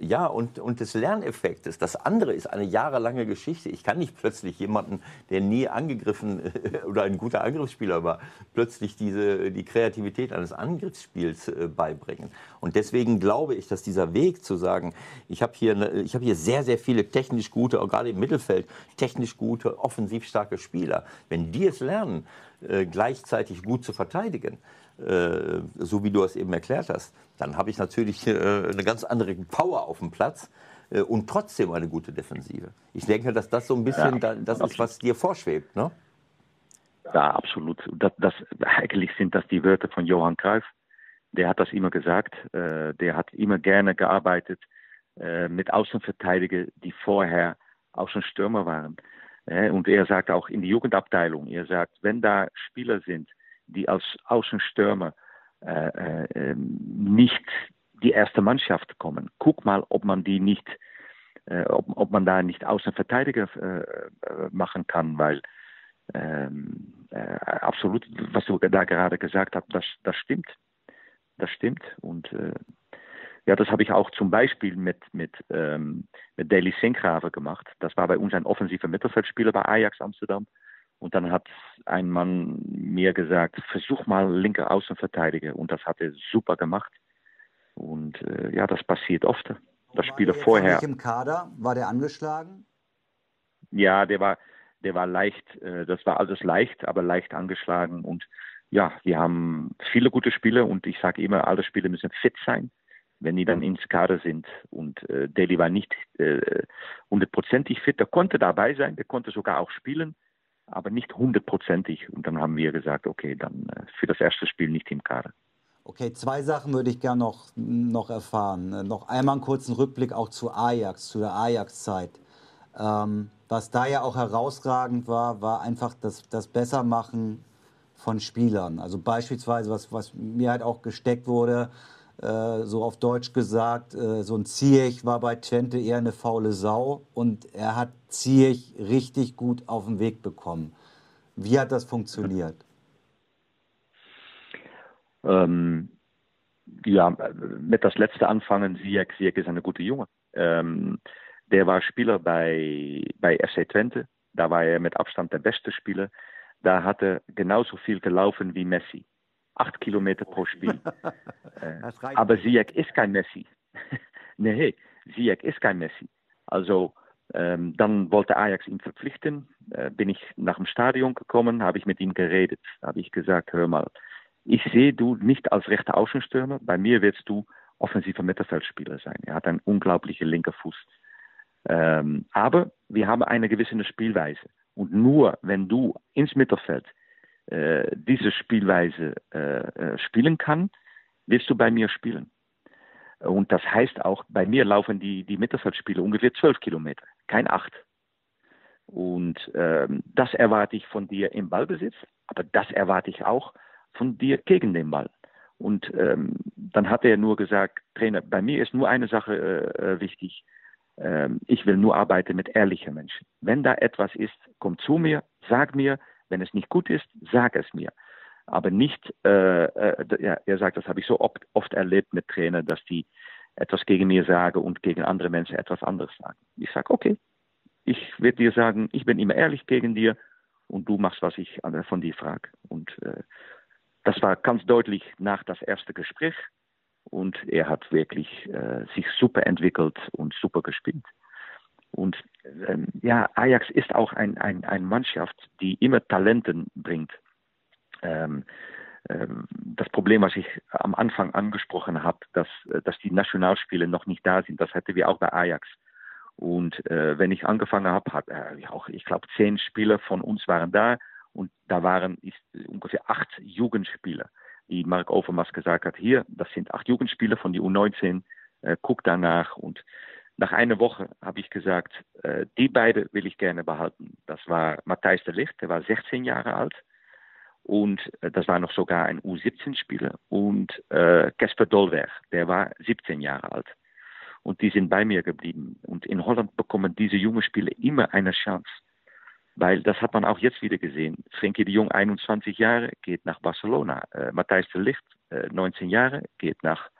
ja, und, und des Lerneffektes. Das andere ist eine jahrelange Geschichte. Ich kann nicht plötzlich jemanden, der nie angegriffen oder ein guter Angriffsspieler war, plötzlich diese, die Kreativität eines Angriffsspiels äh, beibringen. Und deswegen glaube ich, dass dieser Weg zu sagen, ich habe hier, hab hier sehr, sehr viele technisch gute, auch gerade im Mittelfeld, technisch gute, offensiv starke Spieler, wenn die es lernen, äh, gleichzeitig gut zu verteidigen, äh, so wie du es eben erklärt hast, dann habe ich natürlich äh, eine ganz andere Power auf dem Platz äh, und trotzdem eine gute Defensive. Ich denke, dass das so ein bisschen ja, das ist, was dir vorschwebt, ne? Ja, absolut. Das, das, eigentlich sind das die Wörter von Johann Cruyff. Der hat das immer gesagt. Äh, der hat immer gerne gearbeitet äh, mit Außenverteidigern, die vorher Außenstürmer waren. Äh, und er sagt auch in die Jugendabteilung, er sagt, wenn da Spieler sind, die als Außenstürmer äh, äh, ähm, nicht die erste Mannschaft kommen. Guck mal, ob man die nicht, äh, ob, ob, man da nicht Außenverteidiger äh, äh, machen kann, weil ähm, äh, absolut, was du da gerade gesagt hast, das, das stimmt. Das stimmt. Und ja, das habe ich auch zum Beispiel mit, mit, ähm, mit Daily Sinkgraven gemacht. Das war bei uns ein offensiver Mittelfeldspieler bei Ajax Amsterdam. Und dann hat ein Mann mir gesagt, versuch mal linke Außenverteidiger. Und das hat er super gemacht. Und äh, ja, das passiert oft. Das Spieler vorher. War im Kader? War der angeschlagen? Ja, der war, der war leicht, äh, das war alles leicht, aber leicht angeschlagen. Und ja, wir haben viele gute Spieler und ich sage immer, alle Spieler müssen fit sein, wenn die dann ins Kader sind. Und äh, Daly war nicht äh, hundertprozentig fit, der konnte dabei sein, der konnte sogar auch spielen aber nicht hundertprozentig. Und dann haben wir gesagt, okay, dann äh, für das erste Spiel nicht im Kader. Okay, zwei Sachen würde ich gerne noch, noch erfahren. Äh, noch einmal einen kurzen Rückblick auch zu Ajax, zu der Ajax-Zeit. Ähm, was da ja auch herausragend war, war einfach das, das Bessermachen von Spielern. Also beispielsweise, was, was mir halt auch gesteckt wurde, äh, so auf Deutsch gesagt, äh, so ein Ziyech war bei Twente eher eine faule Sau und er hat Ziyech richtig gut auf den Weg bekommen. Wie hat das funktioniert? Ähm, ja, mit das letzte anfangen, Ziyech, Ziyech ist eine gute Junge. Ähm, der war Spieler bei, bei FC Twente. Da war er mit Abstand der beste Spieler. Da hat er genauso viel gelaufen wie Messi acht Kilometer pro Spiel. äh, aber Ziyech ist kein Messi. nee, Ziyech ist kein Messi. Also ähm, dann wollte Ajax ihn verpflichten. Äh, bin ich nach dem Stadion gekommen, habe ich mit ihm geredet. Habe ich gesagt, hör mal, ich sehe du nicht als rechter Außenstürmer. Bei mir wirst du offensiver Mittelfeldspieler sein. Er hat einen unglaublichen linken Fuß. Ähm, aber wir haben eine gewisse Spielweise. Und nur wenn du ins Mittelfeld äh, diese Spielweise äh, äh, spielen kann, wirst du bei mir spielen. Und das heißt auch, bei mir laufen die, die Mittelfeldspiele ungefähr zwölf Kilometer, kein acht. Und ähm, das erwarte ich von dir im Ballbesitz, aber das erwarte ich auch von dir gegen den Ball. Und ähm, dann hat er nur gesagt, Trainer, bei mir ist nur eine Sache äh, äh wichtig. Ähm, ich will nur arbeiten mit ehrlichen Menschen. Wenn da etwas ist, komm zu mir, sag mir. Wenn es nicht gut ist, sag es mir. Aber nicht, äh, äh, er sagt, das habe ich so oft, oft erlebt mit Trainern, dass die etwas gegen mir sagen und gegen andere Menschen etwas anderes sagen. Ich sage, okay, ich werde dir sagen, ich bin immer ehrlich gegen dir und du machst, was ich von dir frage. Und äh, das war ganz deutlich nach das erste Gespräch und er hat wirklich äh, sich super entwickelt und super gespielt. Und ähm, ja, Ajax ist auch ein, ein, eine Mannschaft, die immer Talenten bringt. Ähm, ähm, das Problem, was ich am Anfang angesprochen habe, dass, äh, dass die Nationalspiele noch nicht da sind, das hatten wir auch bei Ajax. Und äh, wenn ich angefangen habe, hat äh, auch, ich glaube, zehn Spieler von uns waren da und da waren ist, ungefähr acht Jugendspieler, die Mark Overmars gesagt hat, hier, das sind acht Jugendspieler von die U19, äh, guck danach. Und nach einer Woche habe ich gesagt, äh, die beiden will ich gerne behalten. Das war Matthijs de Licht, der war 16 Jahre alt. Und äh, das war noch sogar ein U17-Spieler. Und äh, Casper Dolberg, der war 17 Jahre alt. Und die sind bei mir geblieben. Und in Holland bekommen diese jungen Spieler immer eine Chance. Weil das hat man auch jetzt wieder gesehen. Frenkie de Jong, 21 Jahre, geht nach Barcelona. Äh, Matthijs de Licht, äh, 19 Jahre, geht nach, äh, äh,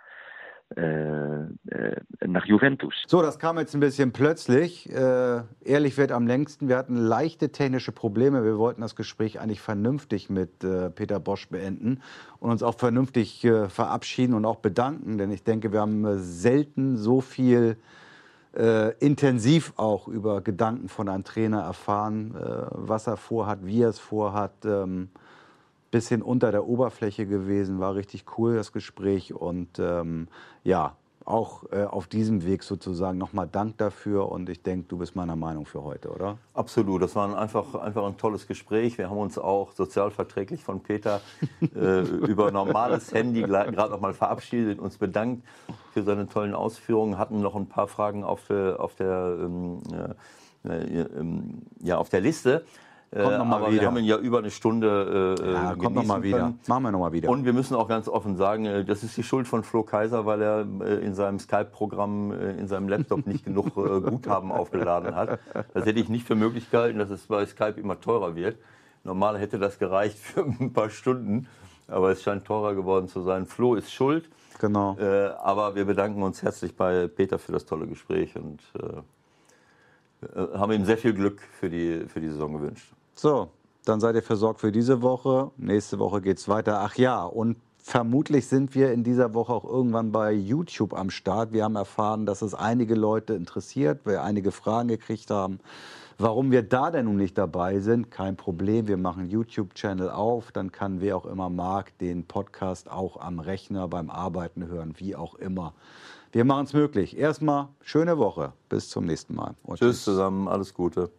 nach Juventus. So, das kam jetzt ein bisschen plötzlich. Äh, ehrlich wird am längsten. Wir hatten leichte technische Probleme. Wir wollten das Gespräch eigentlich vernünftig mit äh, Peter Bosch beenden und uns auch vernünftig verabschieden und auch bedanken. Denn ich denke, wir haben selten so viel äh, intensiv auch über Gedanken von einem Trainer erfahren, äh, was er vorhat, wie er es vorhat. Ähm, bisschen unter der Oberfläche gewesen, war richtig cool das Gespräch und ähm, ja, auch äh, auf diesem Weg sozusagen nochmal Dank dafür und ich denke, du bist meiner Meinung für heute, oder? Absolut, das war ein einfach, einfach ein tolles Gespräch. Wir haben uns auch sozialverträglich von Peter äh, über normales Handy gerade noch mal verabschiedet, uns bedankt für seine tollen Ausführungen, hatten noch ein paar Fragen auf der, auf der, ähm, äh, ähm ja, auf der Liste. Kommt noch mal aber wieder. wir haben ihn ja über eine Stunde äh, ja, kommt noch mal wieder. Können. Machen wir noch mal wieder. Und wir müssen auch ganz offen sagen, äh, das ist die Schuld von Flo Kaiser, weil er äh, in seinem Skype-Programm, äh, in seinem Laptop nicht genug Guthaben aufgeladen hat. Das hätte ich nicht für möglich gehalten, dass es bei Skype immer teurer wird. Normal hätte das gereicht für ein paar Stunden, aber es scheint teurer geworden zu sein. Flo ist schuld. Genau. Äh, aber wir bedanken uns herzlich bei Peter für das tolle Gespräch und äh, haben ihm sehr viel Glück für die, für die Saison gewünscht. So, dann seid ihr versorgt für diese Woche. Nächste Woche geht es weiter. Ach ja, und vermutlich sind wir in dieser Woche auch irgendwann bei YouTube am Start. Wir haben erfahren, dass es einige Leute interessiert, wir einige Fragen gekriegt haben. Warum wir da denn nun nicht dabei sind, kein Problem. Wir machen einen YouTube-Channel auf, dann kann wer auch immer mag den Podcast auch am Rechner beim Arbeiten hören, wie auch immer. Wir machen es möglich. Erstmal schöne Woche. Bis zum nächsten Mal. Und tschüss zusammen, alles Gute.